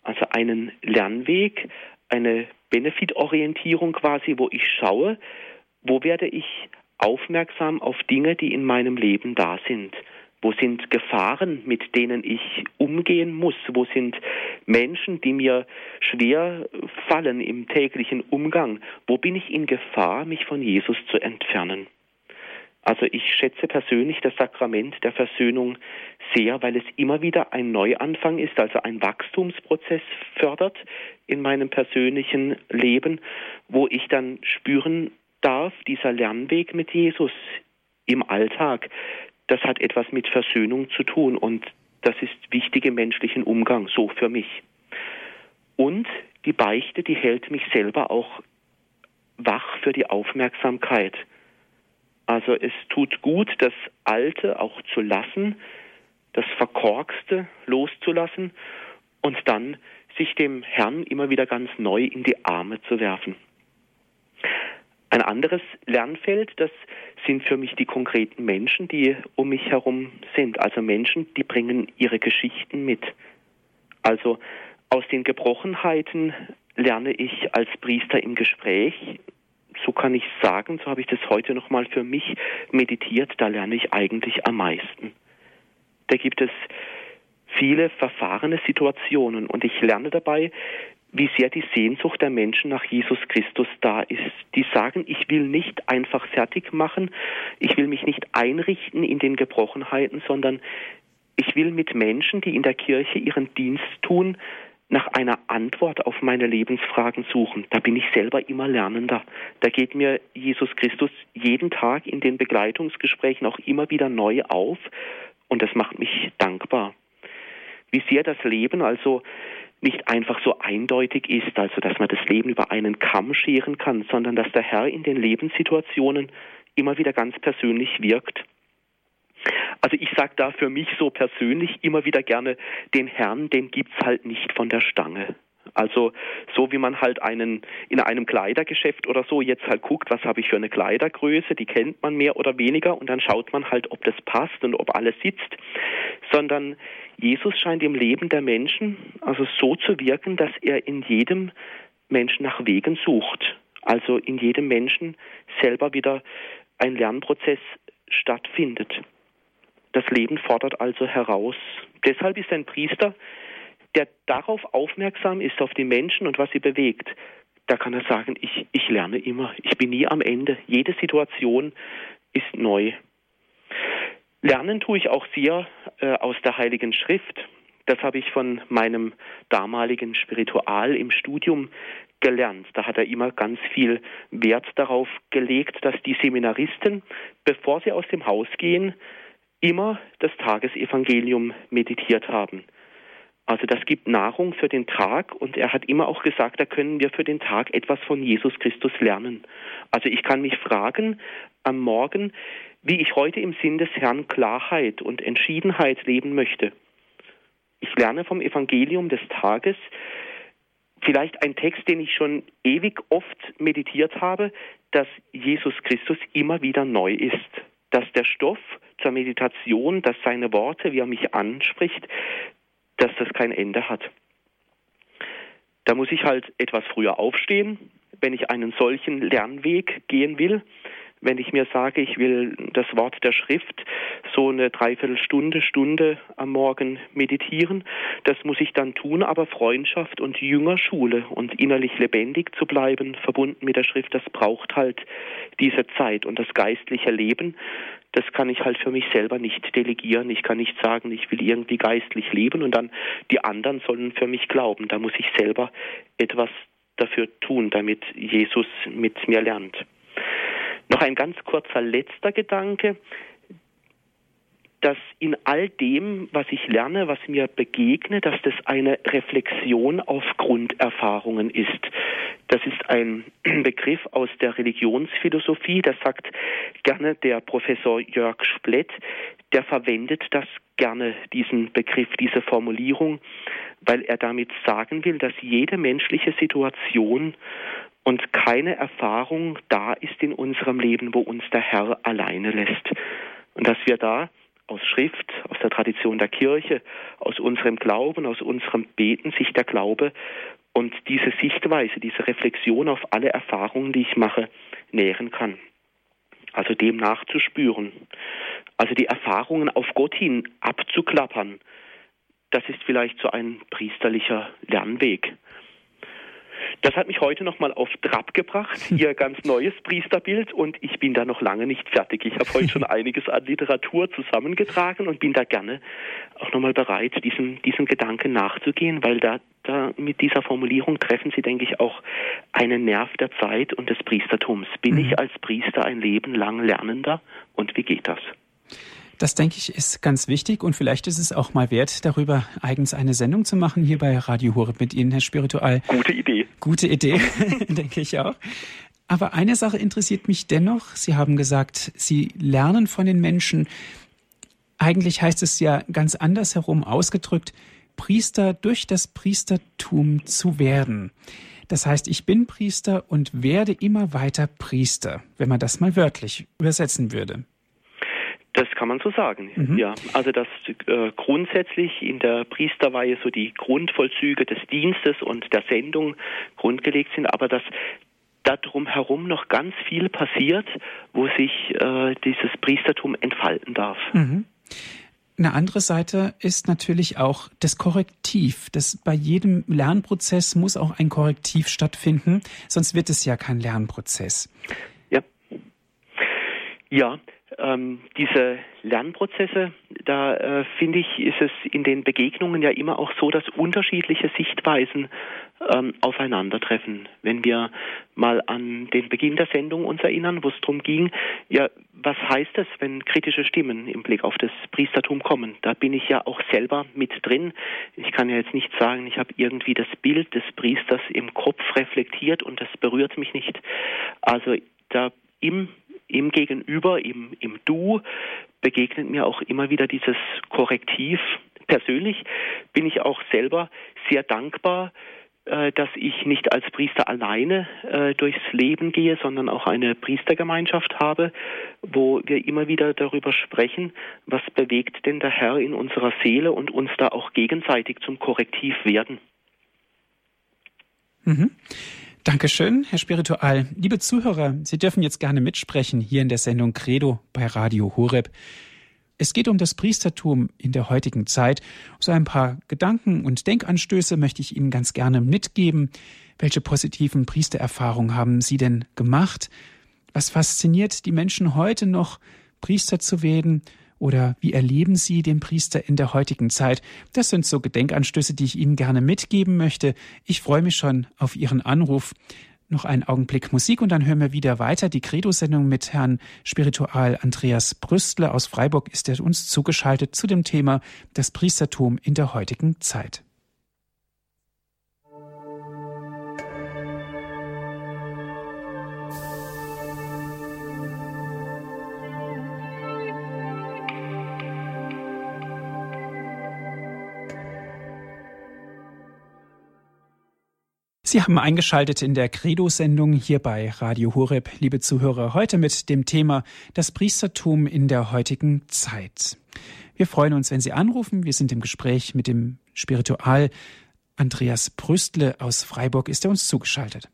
Also einen Lernweg, eine Benefitorientierung quasi, wo ich schaue, wo werde ich aufmerksam auf Dinge, die in meinem Leben da sind. Wo sind Gefahren, mit denen ich umgehen muss? Wo sind Menschen, die mir schwer fallen im täglichen Umgang? Wo bin ich in Gefahr, mich von Jesus zu entfernen? Also ich schätze persönlich das Sakrament der Versöhnung sehr, weil es immer wieder ein Neuanfang ist, also ein Wachstumsprozess fördert in meinem persönlichen Leben, wo ich dann spüren darf, dieser Lernweg mit Jesus im Alltag, das hat etwas mit Versöhnung zu tun und das ist wichtig im menschlichen Umgang, so für mich. Und die Beichte, die hält mich selber auch wach für die Aufmerksamkeit also es tut gut, das Alte auch zu lassen, das Verkorkste loszulassen und dann sich dem Herrn immer wieder ganz neu in die Arme zu werfen. Ein anderes Lernfeld, das sind für mich die konkreten Menschen, die um mich herum sind. Also Menschen, die bringen ihre Geschichten mit. Also aus den Gebrochenheiten lerne ich als Priester im Gespräch, so kann ich sagen, so habe ich das heute nochmal für mich meditiert, da lerne ich eigentlich am meisten. Da gibt es viele verfahrene Situationen und ich lerne dabei, wie sehr die Sehnsucht der Menschen nach Jesus Christus da ist. Die sagen, ich will nicht einfach fertig machen, ich will mich nicht einrichten in den Gebrochenheiten, sondern ich will mit Menschen, die in der Kirche ihren Dienst tun, nach einer Antwort auf meine Lebensfragen suchen. Da bin ich selber immer lernender. Da geht mir Jesus Christus jeden Tag in den Begleitungsgesprächen auch immer wieder neu auf und das macht mich dankbar. Wie sehr das Leben also nicht einfach so eindeutig ist, also dass man das Leben über einen Kamm scheren kann, sondern dass der Herr in den Lebenssituationen immer wieder ganz persönlich wirkt. Also ich sage da für mich so persönlich immer wieder gerne, den Herrn, den gibt's halt nicht von der Stange. Also so wie man halt einen in einem Kleidergeschäft oder so jetzt halt guckt, was habe ich für eine Kleidergröße, die kennt man mehr oder weniger und dann schaut man halt, ob das passt und ob alles sitzt, sondern Jesus scheint im Leben der Menschen also so zu wirken, dass er in jedem Menschen nach Wegen sucht. Also in jedem Menschen selber wieder ein Lernprozess stattfindet. Das Leben fordert also heraus. Deshalb ist ein Priester, der darauf aufmerksam ist, auf die Menschen und was sie bewegt, da kann er sagen, ich, ich lerne immer, ich bin nie am Ende. Jede Situation ist neu. Lernen tue ich auch sehr äh, aus der Heiligen Schrift. Das habe ich von meinem damaligen Spiritual im Studium gelernt. Da hat er immer ganz viel Wert darauf gelegt, dass die Seminaristen, bevor sie aus dem Haus gehen, immer das Tagesevangelium meditiert haben. Also das gibt Nahrung für den Tag und er hat immer auch gesagt, da können wir für den Tag etwas von Jesus Christus lernen. Also ich kann mich fragen am Morgen, wie ich heute im Sinn des Herrn Klarheit und Entschiedenheit leben möchte. Ich lerne vom Evangelium des Tages, vielleicht ein Text, den ich schon ewig oft meditiert habe, dass Jesus Christus immer wieder neu ist, dass der Stoff zur Meditation, dass seine Worte, wie er mich anspricht, dass das kein Ende hat. Da muss ich halt etwas früher aufstehen, wenn ich einen solchen Lernweg gehen will wenn ich mir sage, ich will das Wort der Schrift so eine Dreiviertelstunde, Stunde am Morgen meditieren, das muss ich dann tun, aber Freundschaft und Jüngerschule und innerlich lebendig zu bleiben, verbunden mit der Schrift, das braucht halt diese Zeit und das geistliche Leben, das kann ich halt für mich selber nicht delegieren. Ich kann nicht sagen, ich will irgendwie geistlich leben und dann die anderen sollen für mich glauben. Da muss ich selber etwas dafür tun, damit Jesus mit mir lernt. Noch ein ganz kurzer letzter Gedanke, dass in all dem, was ich lerne, was mir begegne, dass das eine Reflexion auf Grunderfahrungen ist. Das ist ein (clears throat) Begriff aus der Religionsphilosophie, das sagt gerne der Professor Jörg Splett, der verwendet das gerne, diesen Begriff, diese Formulierung, weil er damit sagen will, dass jede menschliche Situation und keine Erfahrung da ist in unserem Leben, wo uns der Herr alleine lässt. Und dass wir da aus Schrift, aus der Tradition der Kirche, aus unserem Glauben, aus unserem Beten sich der Glaube und diese Sichtweise, diese Reflexion auf alle Erfahrungen, die ich mache, nähren kann. Also dem nachzuspüren. Also die Erfahrungen auf Gott hin abzuklappern. Das ist vielleicht so ein priesterlicher Lernweg. Das hat mich heute nochmal auf Trab gebracht, (laughs) Ihr ganz neues Priesterbild und ich bin da noch lange nicht fertig. Ich habe heute schon (laughs) einiges an Literatur zusammengetragen und bin da gerne auch nochmal bereit, diesem, diesem Gedanken nachzugehen, weil da, da mit dieser Formulierung treffen Sie, denke ich, auch einen Nerv der Zeit und des Priestertums. Bin mhm. ich als Priester ein Leben lang Lernender und wie geht das? Das denke ich ist ganz wichtig und vielleicht ist es auch mal wert, darüber eigens eine Sendung zu machen hier bei Radio Horeb mit Ihnen, Herr Spiritual. Gute Idee. Gute Idee, (laughs) denke ich auch. Aber eine Sache interessiert mich dennoch. Sie haben gesagt, Sie lernen von den Menschen. Eigentlich heißt es ja ganz anders herum ausgedrückt, Priester durch das Priestertum zu werden. Das heißt, ich bin Priester und werde immer weiter Priester, wenn man das mal wörtlich übersetzen würde. Das kann man so sagen, mhm. ja. Also dass äh, grundsätzlich in der Priesterweihe so die Grundvollzüge des Dienstes und der Sendung grundgelegt sind, aber dass darum herum noch ganz viel passiert, wo sich äh, dieses Priestertum entfalten darf. Mhm. Eine andere Seite ist natürlich auch das Korrektiv. Das bei jedem Lernprozess muss auch ein Korrektiv stattfinden, sonst wird es ja kein Lernprozess. Ja. Ja, ähm, diese Lernprozesse, da äh, finde ich, ist es in den Begegnungen ja immer auch so, dass unterschiedliche Sichtweisen ähm, aufeinandertreffen. Wenn wir mal an den Beginn der Sendung uns erinnern, wo es darum ging, ja, was heißt es, wenn kritische Stimmen im Blick auf das Priestertum kommen? Da bin ich ja auch selber mit drin. Ich kann ja jetzt nicht sagen, ich habe irgendwie das Bild des Priesters im Kopf reflektiert und das berührt mich nicht. Also da im im Gegenüber, im, im Du begegnet mir auch immer wieder dieses Korrektiv. Persönlich bin ich auch selber sehr dankbar, äh, dass ich nicht als Priester alleine äh, durchs Leben gehe, sondern auch eine Priestergemeinschaft habe, wo wir immer wieder darüber sprechen, was bewegt denn der Herr in unserer Seele und uns da auch gegenseitig zum Korrektiv werden. Mhm. Dankeschön, Herr Spiritual. Liebe Zuhörer, Sie dürfen jetzt gerne mitsprechen hier in der Sendung Credo bei Radio Horeb. Es geht um das Priestertum in der heutigen Zeit. So ein paar Gedanken und Denkanstöße möchte ich Ihnen ganz gerne mitgeben. Welche positiven Priestererfahrungen haben Sie denn gemacht? Was fasziniert die Menschen heute noch, Priester zu werden? Oder wie erleben Sie den Priester in der heutigen Zeit? Das sind so Gedenkanstöße, die ich Ihnen gerne mitgeben möchte. Ich freue mich schon auf Ihren Anruf. Noch einen Augenblick Musik und dann hören wir wieder weiter. Die Credo-Sendung mit Herrn Spiritual Andreas Brüstle aus Freiburg ist er uns zugeschaltet zu dem Thema das Priestertum in der heutigen Zeit. Sie haben eingeschaltet in der Credo-Sendung hier bei Radio Horeb, liebe Zuhörer, heute mit dem Thema das Priestertum in der heutigen Zeit. Wir freuen uns, wenn Sie anrufen. Wir sind im Gespräch mit dem Spiritual Andreas Brüstle aus Freiburg ist er uns zugeschaltet.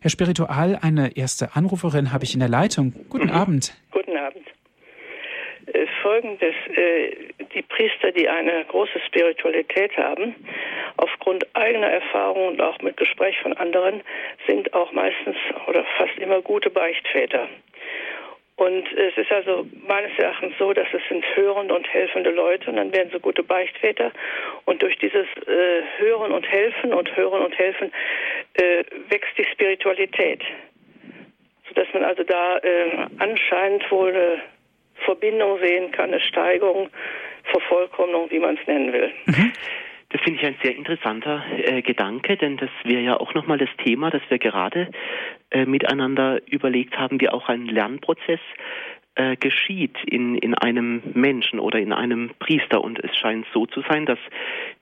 Herr Spiritual, eine erste Anruferin habe ich in der Leitung. Guten mhm. Abend. Guten Abend. Äh, folgendes, äh, die Priester, die eine große Spiritualität haben, aufgrund eigener Erfahrungen und auch mit Gespräch von anderen, sind auch meistens oder fast immer gute Beichtväter. Und es ist also meines Erachtens so, dass es sind hörende und helfende Leute und dann werden sie gute Beichtväter. Und durch dieses äh, Hören und Helfen und Hören und Helfen äh, wächst die Spiritualität. Sodass man also da äh, anscheinend wohl eine Verbindung sehen kann, eine Steigerung, Vervollkommnung, wie man es nennen will. Mhm. Das finde ich ein sehr interessanter äh, Gedanke, denn das wäre ja auch nochmal das Thema, das wir gerade äh, miteinander überlegt haben, wie auch ein Lernprozess äh, geschieht in, in einem Menschen oder in einem Priester. Und es scheint so zu sein, dass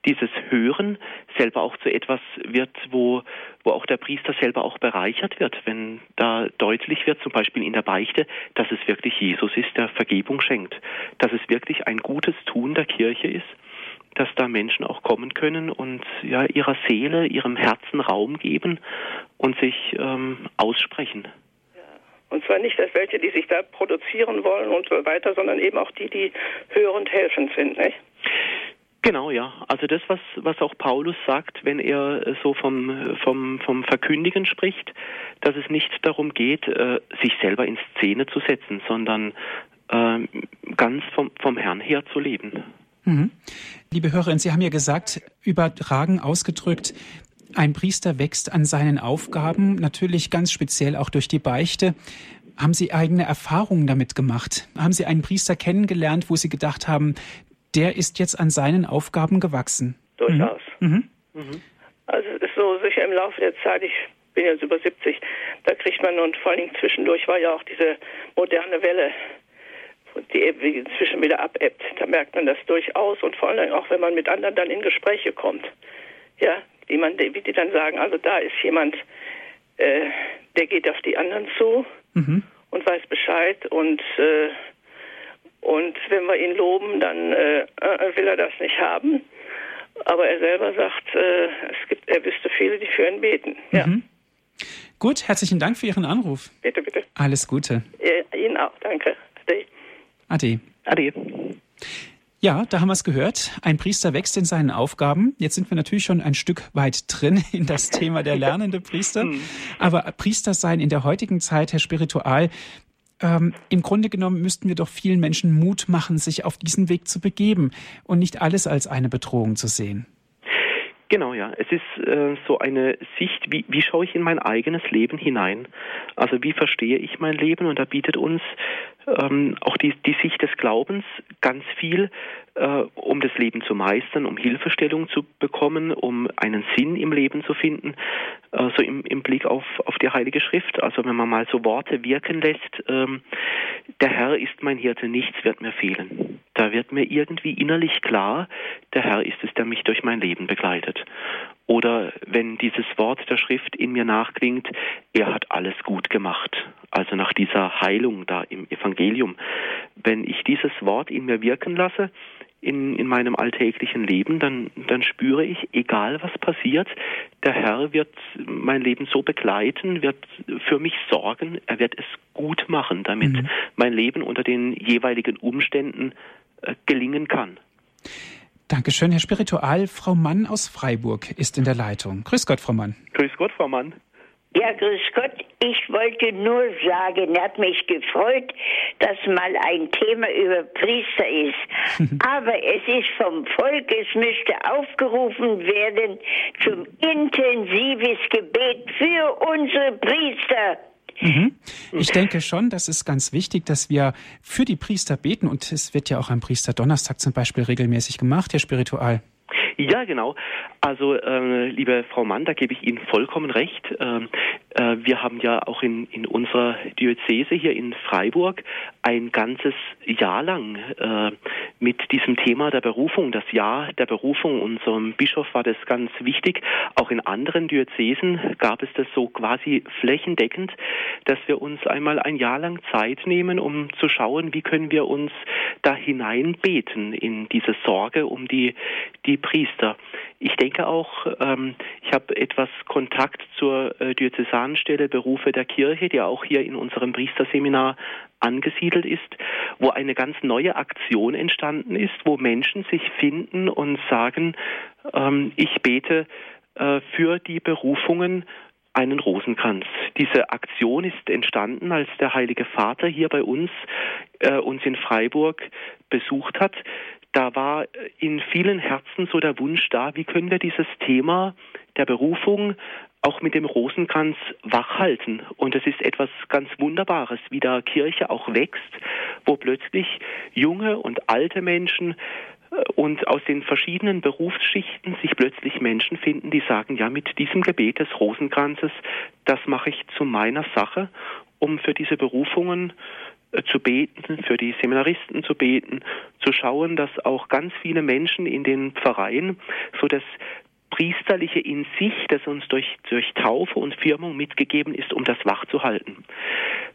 dieses Hören selber auch zu etwas wird, wo, wo auch der Priester selber auch bereichert wird, wenn da deutlich wird, zum Beispiel in der Beichte, dass es wirklich Jesus ist, der Vergebung schenkt, dass es wirklich ein gutes Tun der Kirche ist dass da Menschen auch kommen können und ja ihrer Seele, ihrem Herzen Raum geben und sich ähm, aussprechen. Und zwar nicht als welche, die sich da produzieren wollen und so weiter, sondern eben auch die, die hörend helfend sind, nicht? Genau, ja. Also das, was, was auch Paulus sagt, wenn er äh, so vom, vom, vom Verkündigen spricht, dass es nicht darum geht, äh, sich selber in Szene zu setzen, sondern äh, ganz vom, vom Herrn her zu leben. Mhm. Liebe Hörerin, Sie haben ja gesagt, übertragen ausgedrückt, ein Priester wächst an seinen Aufgaben, natürlich ganz speziell auch durch die Beichte. Haben Sie eigene Erfahrungen damit gemacht? Haben Sie einen Priester kennengelernt, wo Sie gedacht haben, der ist jetzt an seinen Aufgaben gewachsen? Durchaus. Mhm. Mhm. Also es ist so sicher im Laufe der Zeit, ich bin jetzt über 70, da kriegt man und vor allen Dingen zwischendurch war ja auch diese moderne Welle, die inzwischen wieder abebbt. Da merkt man das durchaus und vor allem auch, wenn man mit anderen dann in Gespräche kommt. Ja, wie man, wie die dann sagen, also da ist jemand, äh, der geht auf die anderen zu mhm. und weiß Bescheid und äh, und wenn wir ihn loben, dann äh, äh, will er das nicht haben. Aber er selber sagt, äh, es gibt, er wüsste viele, die für ihn beten. Ja. Mhm. Gut, herzlichen Dank für Ihren Anruf. Bitte, bitte. Alles Gute. Ja, Ihnen auch, danke. Ade. Ade. Ade. Ja, da haben wir es gehört. Ein Priester wächst in seinen Aufgaben. Jetzt sind wir natürlich schon ein Stück weit drin (laughs) in das Thema der lernende Priester. Hm. Aber Priester sein in der heutigen Zeit, Herr Spiritual, ähm, im Grunde genommen müssten wir doch vielen Menschen Mut machen, sich auf diesen Weg zu begeben und nicht alles als eine Bedrohung zu sehen. Genau, ja. Es ist äh, so eine Sicht, wie, wie schaue ich in mein eigenes Leben hinein? Also wie verstehe ich mein Leben? Und da bietet uns ähm, auch die, die Sicht des Glaubens ganz viel, äh, um das Leben zu meistern, um Hilfestellung zu bekommen, um einen Sinn im Leben zu finden, äh, so im, im Blick auf, auf die Heilige Schrift. Also wenn man mal so Worte wirken lässt, ähm, der Herr ist mein Hirte, nichts wird mir fehlen. Da wird mir irgendwie innerlich klar, der Herr ist es, der mich durch mein Leben begleitet. Oder wenn dieses Wort der Schrift in mir nachklingt, er hat alles gut gemacht. Also nach dieser Heilung da im Evangelium. Wenn ich dieses Wort in mir wirken lasse, in, in meinem alltäglichen Leben, dann, dann spüre ich, egal was passiert, der Herr wird mein Leben so begleiten, wird für mich sorgen, er wird es gut machen, damit mhm. mein Leben unter den jeweiligen Umständen äh, gelingen kann. Dankeschön, Herr Spiritual. Frau Mann aus Freiburg ist in der Leitung. Grüß Gott, Frau Mann. Grüß Gott, Frau Mann. Ja, grüß Gott. Ich wollte nur sagen, hat mich gefreut, dass mal ein Thema über Priester ist. (laughs) Aber es ist vom Volk, es müsste aufgerufen werden zum intensives Gebet für unsere Priester. Mhm. Ich denke schon, das ist ganz wichtig, dass wir für die Priester beten und es wird ja auch am Priester Donnerstag zum Beispiel regelmäßig gemacht, Herr Spiritual. Ja, genau. Also, äh, liebe Frau Mann, da gebe ich Ihnen vollkommen recht. Ähm, äh, wir haben ja auch in, in unserer Diözese hier in Freiburg ein ganzes Jahr lang äh, mit diesem Thema der Berufung, das Jahr der Berufung. Unserem Bischof war das ganz wichtig. Auch in anderen Diözesen gab es das so quasi flächendeckend, dass wir uns einmal ein Jahr lang Zeit nehmen, um zu schauen, wie können wir uns da hineinbeten in diese Sorge um die, die Priester. Ich denke auch, ähm, ich habe etwas Kontakt zur äh, Diözesanstelle Berufe der Kirche, die auch hier in unserem Priesterseminar angesiedelt ist, wo eine ganz neue Aktion entstanden ist, wo Menschen sich finden und sagen, ähm, ich bete äh, für die Berufungen einen Rosenkranz. Diese Aktion ist entstanden, als der Heilige Vater hier bei uns äh, uns in Freiburg besucht hat da war in vielen Herzen so der Wunsch da, wie können wir dieses Thema der Berufung auch mit dem Rosenkranz wachhalten. Und es ist etwas ganz Wunderbares, wie da Kirche auch wächst, wo plötzlich junge und alte Menschen äh, und aus den verschiedenen Berufsschichten sich plötzlich Menschen finden, die sagen, ja, mit diesem Gebet des Rosenkranzes, das mache ich zu meiner Sache, um für diese Berufungen äh, zu beten, für die Seminaristen zu beten, zu schauen, dass auch ganz viele Menschen in den Pfarreien so das Priesterliche in sich, das uns durch, durch Taufe und Firmung mitgegeben ist, um das wach zu halten.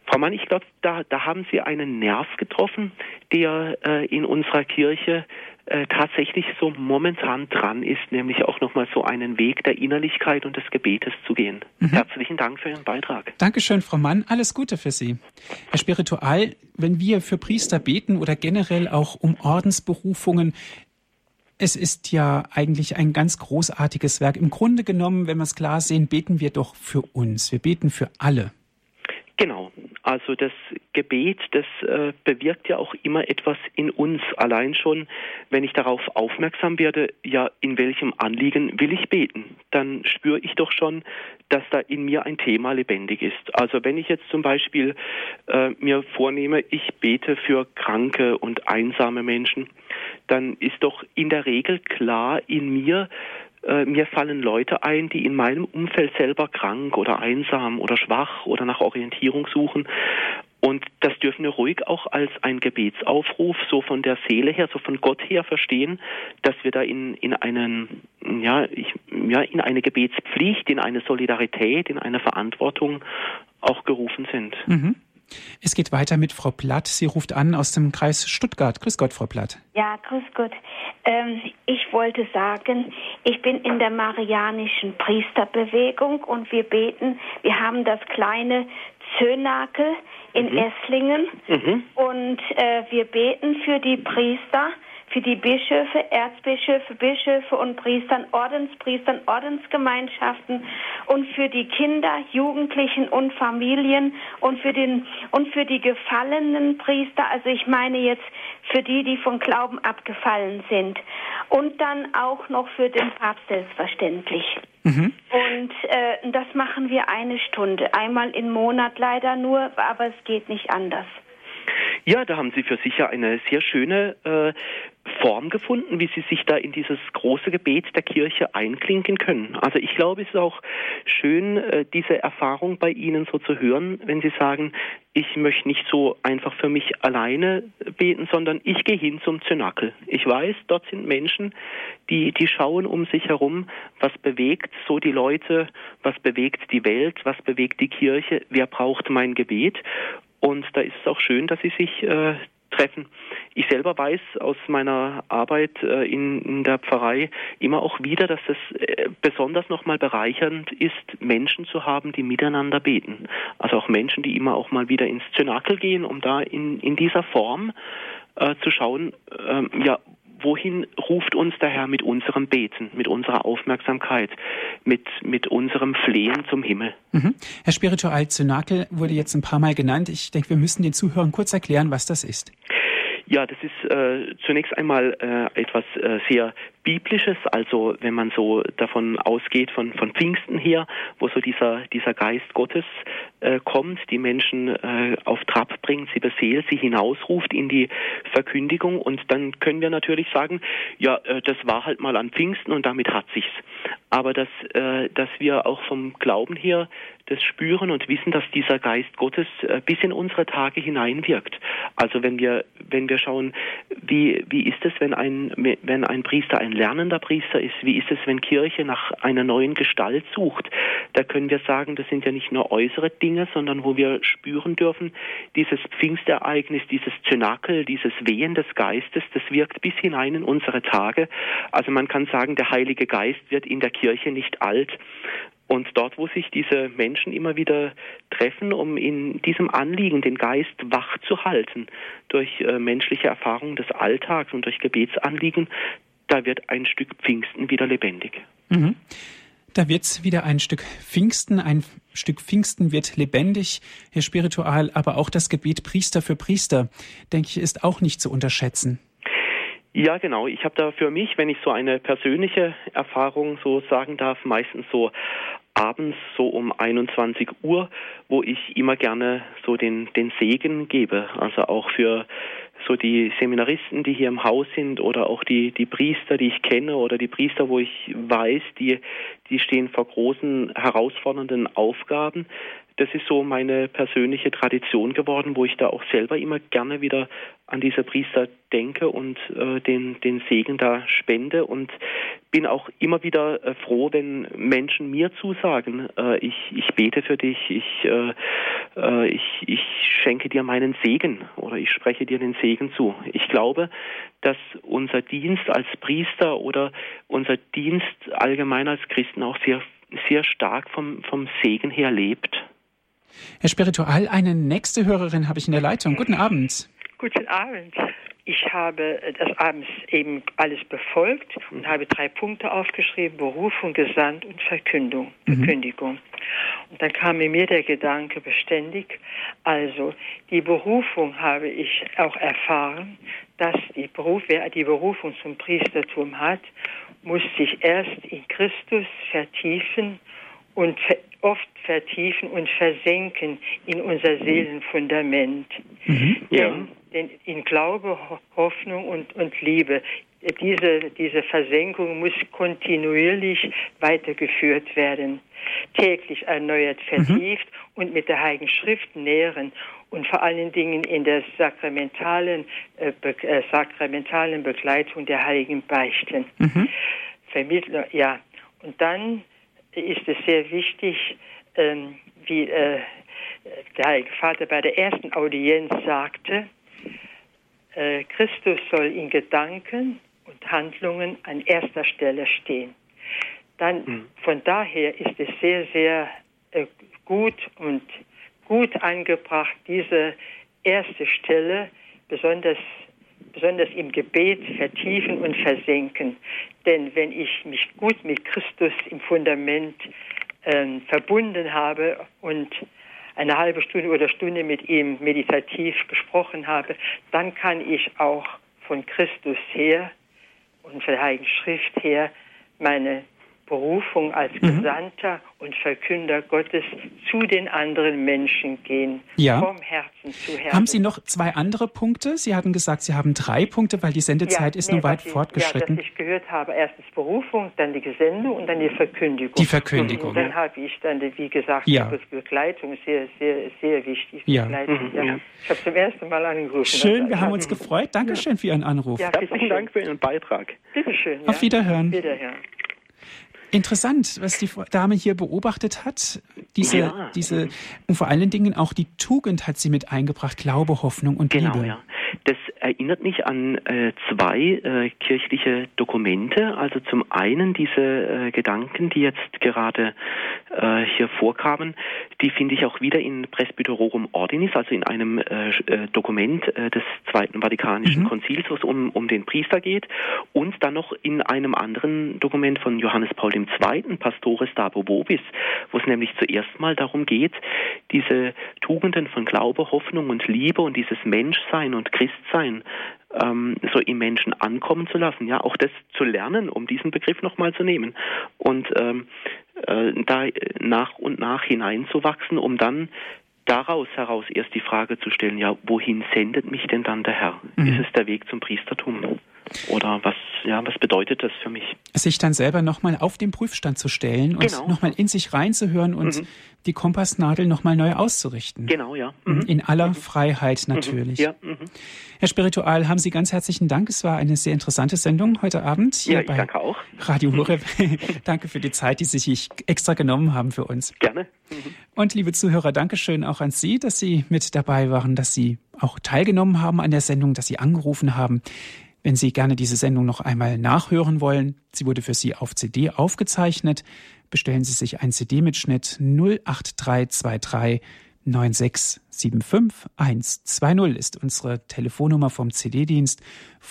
Frau Mann, ich glaube, da, da haben Sie einen Nerv getroffen, der äh, in unserer Kirche äh, tatsächlich so momentan dran ist, nämlich auch nochmal so einen Weg der Innerlichkeit und des Gebetes zu gehen. Mhm. Herzlichen Dank für Ihren Beitrag. Dankeschön, Frau Mann. Alles Gute für Sie. Herr Spiritual, wenn wir für Priester beten oder generell auch um Ordensberufungen, es ist ja eigentlich ein ganz großartiges Werk. Im Grunde genommen, wenn wir es klar sehen, beten wir doch für uns. Wir beten für alle. Genau. Also das Gebet, das äh, bewirkt ja auch immer etwas in uns. Allein schon, wenn ich darauf aufmerksam werde, ja, in welchem Anliegen will ich beten, dann spüre ich doch schon, dass da in mir ein Thema lebendig ist. Also wenn ich jetzt zum Beispiel äh, mir vornehme, ich bete für kranke und einsame Menschen, dann ist doch in der Regel klar in mir, äh, mir fallen Leute ein, die in meinem Umfeld selber krank oder einsam oder schwach oder nach Orientierung suchen. Und das dürfen wir ruhig auch als ein Gebetsaufruf so von der Seele her, so von Gott her verstehen, dass wir da in, in einen, ja, ich, ja, in eine Gebetspflicht, in eine Solidarität, in eine Verantwortung auch gerufen sind. Mhm. Es geht weiter mit Frau Platt. Sie ruft an aus dem Kreis Stuttgart. Grüß Gott, Frau Platt. Ja, grüß Gott. Ähm, ich wollte sagen, ich bin in der marianischen Priesterbewegung und wir beten, wir haben das kleine Zönakel in mhm. Esslingen mhm. und äh, wir beten für die Priester, für die Bischöfe, Erzbischöfe, Bischöfe und Priestern, Ordenspriestern, Ordensgemeinschaften und für die Kinder, Jugendlichen und Familien und für den und für die gefallenen Priester, also ich meine jetzt für die, die vom Glauben abgefallen sind und dann auch noch für den Papst selbstverständlich. Mhm. Und äh, das machen wir eine Stunde, einmal im Monat leider nur, aber es geht nicht anders. Ja, da haben Sie für sich ja eine sehr schöne äh, Form gefunden, wie Sie sich da in dieses große Gebet der Kirche einklinken können. Also ich glaube, es ist auch schön, äh, diese Erfahrung bei Ihnen so zu hören, wenn Sie sagen, ich möchte nicht so einfach für mich alleine beten, sondern ich gehe hin zum Zynakel. Ich weiß, dort sind Menschen, die, die schauen um sich herum, was bewegt so die Leute, was bewegt die Welt, was bewegt die Kirche, wer braucht mein Gebet. Und da ist es auch schön, dass Sie sich äh, treffen. Ich selber weiß aus meiner Arbeit äh, in, in, der Pfarrei immer auch wieder, dass es äh, besonders nochmal bereichernd ist, Menschen zu haben, die miteinander beten. Also auch Menschen, die immer auch mal wieder ins Zynakel gehen, um da in, in dieser Form äh, zu schauen, ähm, ja, wohin ruft uns der Herr mit unserem Beten, mit unserer Aufmerksamkeit, mit, mit unserem Flehen zum Himmel? Mhm. Herr Spiritual Zynakel wurde jetzt ein paar Mal genannt. Ich denke, wir müssen den Zuhörern kurz erklären, was das ist. Ja, das ist äh, zunächst einmal äh, etwas äh, sehr Biblisches, also wenn man so davon ausgeht, von, von Pfingsten her, wo so dieser, dieser Geist Gottes äh, kommt, die Menschen äh, auf Trab bringt, sie beseelt, sie hinausruft in die Verkündigung und dann können wir natürlich sagen, ja, äh, das war halt mal an Pfingsten und damit hat sich's. Aber dass, äh, dass wir auch vom Glauben her das spüren und wissen, dass dieser Geist Gottes äh, bis in unsere Tage hineinwirkt. Also wenn wir, wenn wir schauen, wie, wie ist es, wenn ein, wenn ein Priester ein lernender Priester ist, wie ist es, wenn Kirche nach einer neuen Gestalt sucht? Da können wir sagen, das sind ja nicht nur äußere Dinge, sondern wo wir spüren dürfen, dieses Pfingstereignis, dieses Zynakel, dieses Wehen des Geistes, das wirkt bis hinein in unsere Tage. Also man kann sagen, der Heilige Geist wird in der Kirche nicht alt, und dort, wo sich diese Menschen immer wieder treffen, um in diesem Anliegen den Geist wach zu halten, durch äh, menschliche Erfahrungen des Alltags und durch Gebetsanliegen, da wird ein Stück Pfingsten wieder lebendig. Mhm. Da wird wieder ein Stück Pfingsten, ein Stück Pfingsten wird lebendig, Herr Spiritual, aber auch das Gebet Priester für Priester, denke ich, ist auch nicht zu unterschätzen. Ja, genau. Ich habe da für mich, wenn ich so eine persönliche Erfahrung so sagen darf, meistens so abends so um 21 Uhr, wo ich immer gerne so den, den Segen gebe. Also auch für so die Seminaristen, die hier im Haus sind oder auch die, die Priester, die ich kenne oder die Priester, wo ich weiß, die, die stehen vor großen, herausfordernden Aufgaben, das ist so meine persönliche Tradition geworden, wo ich da auch selber immer gerne wieder an diese Priester denke und äh, den, den Segen da spende und bin auch immer wieder äh, froh, wenn Menschen mir zusagen, äh, ich, ich bete für dich, ich, äh, äh, ich, ich schenke dir meinen Segen oder ich spreche dir den Segen zu. Ich glaube, dass unser Dienst als Priester oder unser Dienst allgemein als Christen auch sehr, sehr stark vom, vom Segen her lebt. Herr Spiritual, eine nächste Hörerin habe ich in der Leitung. Guten Abend. Guten Abend. Ich habe das abends eben alles befolgt und habe drei Punkte aufgeschrieben: Berufung, Gesandt und Verkündung, mhm. Verkündigung. Und dann kam mir der Gedanke beständig, also die Berufung habe ich auch erfahren, dass die Beruf, wer die Berufung zum Priestertum hat, muss sich erst in Christus vertiefen und oft vertiefen und versenken in unser Seelenfundament. Mhm, ja. Denn, denn in Glaube, Hoffnung und, und Liebe, diese, diese Versenkung muss kontinuierlich weitergeführt werden, täglich erneuert, mhm. vertieft mhm. und mit der Heiligen Schrift nähren und vor allen Dingen in der sakramentalen, äh, be äh, sakramentalen Begleitung der Heiligen Beichten. Mhm. Vermittler, ja. Und dann ist es sehr wichtig, ähm, wie äh, der Heilige Vater bei der ersten Audienz sagte, äh, Christus soll in Gedanken und Handlungen an erster Stelle stehen. Dann mhm. von daher ist es sehr, sehr äh, gut und gut angebracht, diese erste Stelle besonders besonders im Gebet vertiefen und versenken. Denn wenn ich mich gut mit Christus im Fundament äh, verbunden habe und eine halbe Stunde oder Stunde mit ihm meditativ gesprochen habe, dann kann ich auch von Christus her und von der Heiligen Schrift her meine Berufung als mhm. Gesandter und Verkünder Gottes zu den anderen Menschen gehen. Ja. Vom Herzen zu Herzen. Haben Sie noch zwei andere Punkte? Sie hatten gesagt, Sie haben drei Punkte, weil die Sendezeit ja, ist nee, nur weit ich, fortgeschritten. Ja, dass ich gehört habe, erstens Berufung, dann die Gesendung und dann die Verkündigung. Die Verkündigung. Und dann habe ich dann, wie gesagt, ja. die Begleitung sehr, sehr, sehr wichtig. Ja. Mhm, ja. Ich habe zum ersten Mal angerufen. Schön, wir haben uns gefreut. Dankeschön für Ihren Anruf. Ja, Herzlichen Dank für Ihren Beitrag. Bitte schön. Auf Wiederhören. Wiederhören. Interessant, was die Dame hier beobachtet hat. Diese, ja. diese, und vor allen Dingen auch die Tugend hat sie mit eingebracht, Glaube, Hoffnung und genau, Liebe. Ja. Das erinnert mich an äh, zwei äh, kirchliche Dokumente. Also zum einen diese äh, Gedanken, die jetzt gerade äh, hier vorkamen, die finde ich auch wieder in Presbyterorum Ordinis, also in einem äh, äh, Dokument des Zweiten Vatikanischen mhm. Konzils, wo es um, um den Priester geht, und dann noch in einem anderen Dokument von Johannes Paul II., Pastores Dabo Bobis, wo es nämlich zuerst mal darum geht, diese Tugenden von Glaube, Hoffnung und Liebe und dieses Menschsein und Christsein ähm, so im Menschen ankommen zu lassen, ja, auch das zu lernen, um diesen Begriff nochmal zu nehmen und ähm, äh, da nach und nach hineinzuwachsen, um dann daraus heraus erst die Frage zu stellen, ja, wohin sendet mich denn dann der Herr? Mhm. Ist es der Weg zum Priestertum? Oder was, ja, was bedeutet das für mich? Sich dann selber nochmal auf den Prüfstand zu stellen und genau. nochmal in sich reinzuhören und mhm. die Kompassnadel nochmal neu auszurichten. Genau, ja. Mhm. mhm. In aller mhm. Freiheit mhm. natürlich. Ja. Mhm. Herr Spiritual, haben Sie ganz herzlichen Dank. Es war eine sehr interessante Sendung heute Abend hier ja, bei danke auch. Radio Horeb. (laughs) danke für die Zeit, die Sie sich extra genommen haben für uns. Gerne. Und liebe Zuhörer, Dankeschön auch an Sie, dass Sie mit dabei waren, dass Sie auch teilgenommen haben an der Sendung, dass Sie angerufen haben. Wenn Sie gerne diese Sendung noch einmal nachhören wollen, sie wurde für Sie auf CD aufgezeichnet, bestellen Sie sich ein CD-Mitschnitt 08323 9675 120 ist unsere Telefonnummer vom CD-Dienst.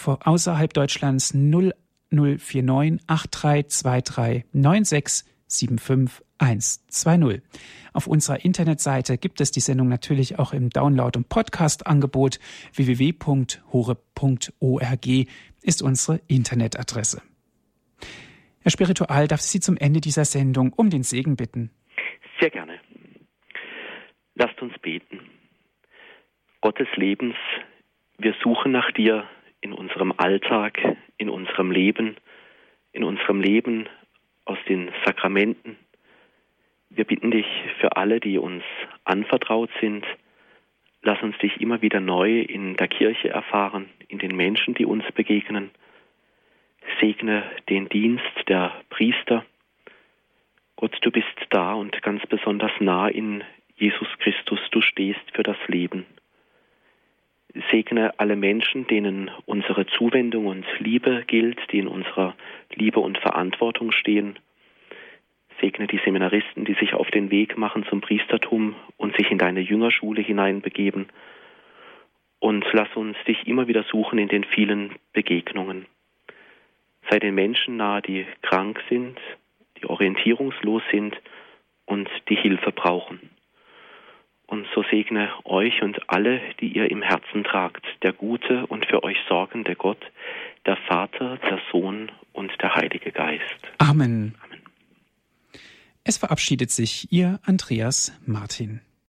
Außerhalb Deutschlands 0049 8323 9675 120. Auf unserer Internetseite gibt es die Sendung natürlich auch im Download- und Podcast-Angebot. www.hore.org ist unsere Internetadresse. Herr Spiritual, darf ich Sie zum Ende dieser Sendung um den Segen bitten? Sehr gerne. Lasst uns beten. Gott des Lebens, wir suchen nach dir in unserem Alltag, in unserem Leben, in unserem Leben aus den Sakramenten, wir bitten dich für alle, die uns anvertraut sind, lass uns dich immer wieder neu in der Kirche erfahren, in den Menschen, die uns begegnen. Segne den Dienst der Priester. Gott, du bist da und ganz besonders nah in Jesus Christus, du stehst für das Leben. Segne alle Menschen, denen unsere Zuwendung und Liebe gilt, die in unserer Liebe und Verantwortung stehen. Segne die Seminaristen, die sich auf den Weg machen zum Priestertum und sich in deine Jüngerschule hineinbegeben. Und lass uns dich immer wieder suchen in den vielen Begegnungen. Sei den Menschen nahe, die krank sind, die orientierungslos sind und die Hilfe brauchen. Und so segne euch und alle, die ihr im Herzen tragt, der gute und für euch sorgende Gott, der Vater, der Sohn und der Heilige Geist. Amen. Es verabschiedet sich Ihr Andreas Martin.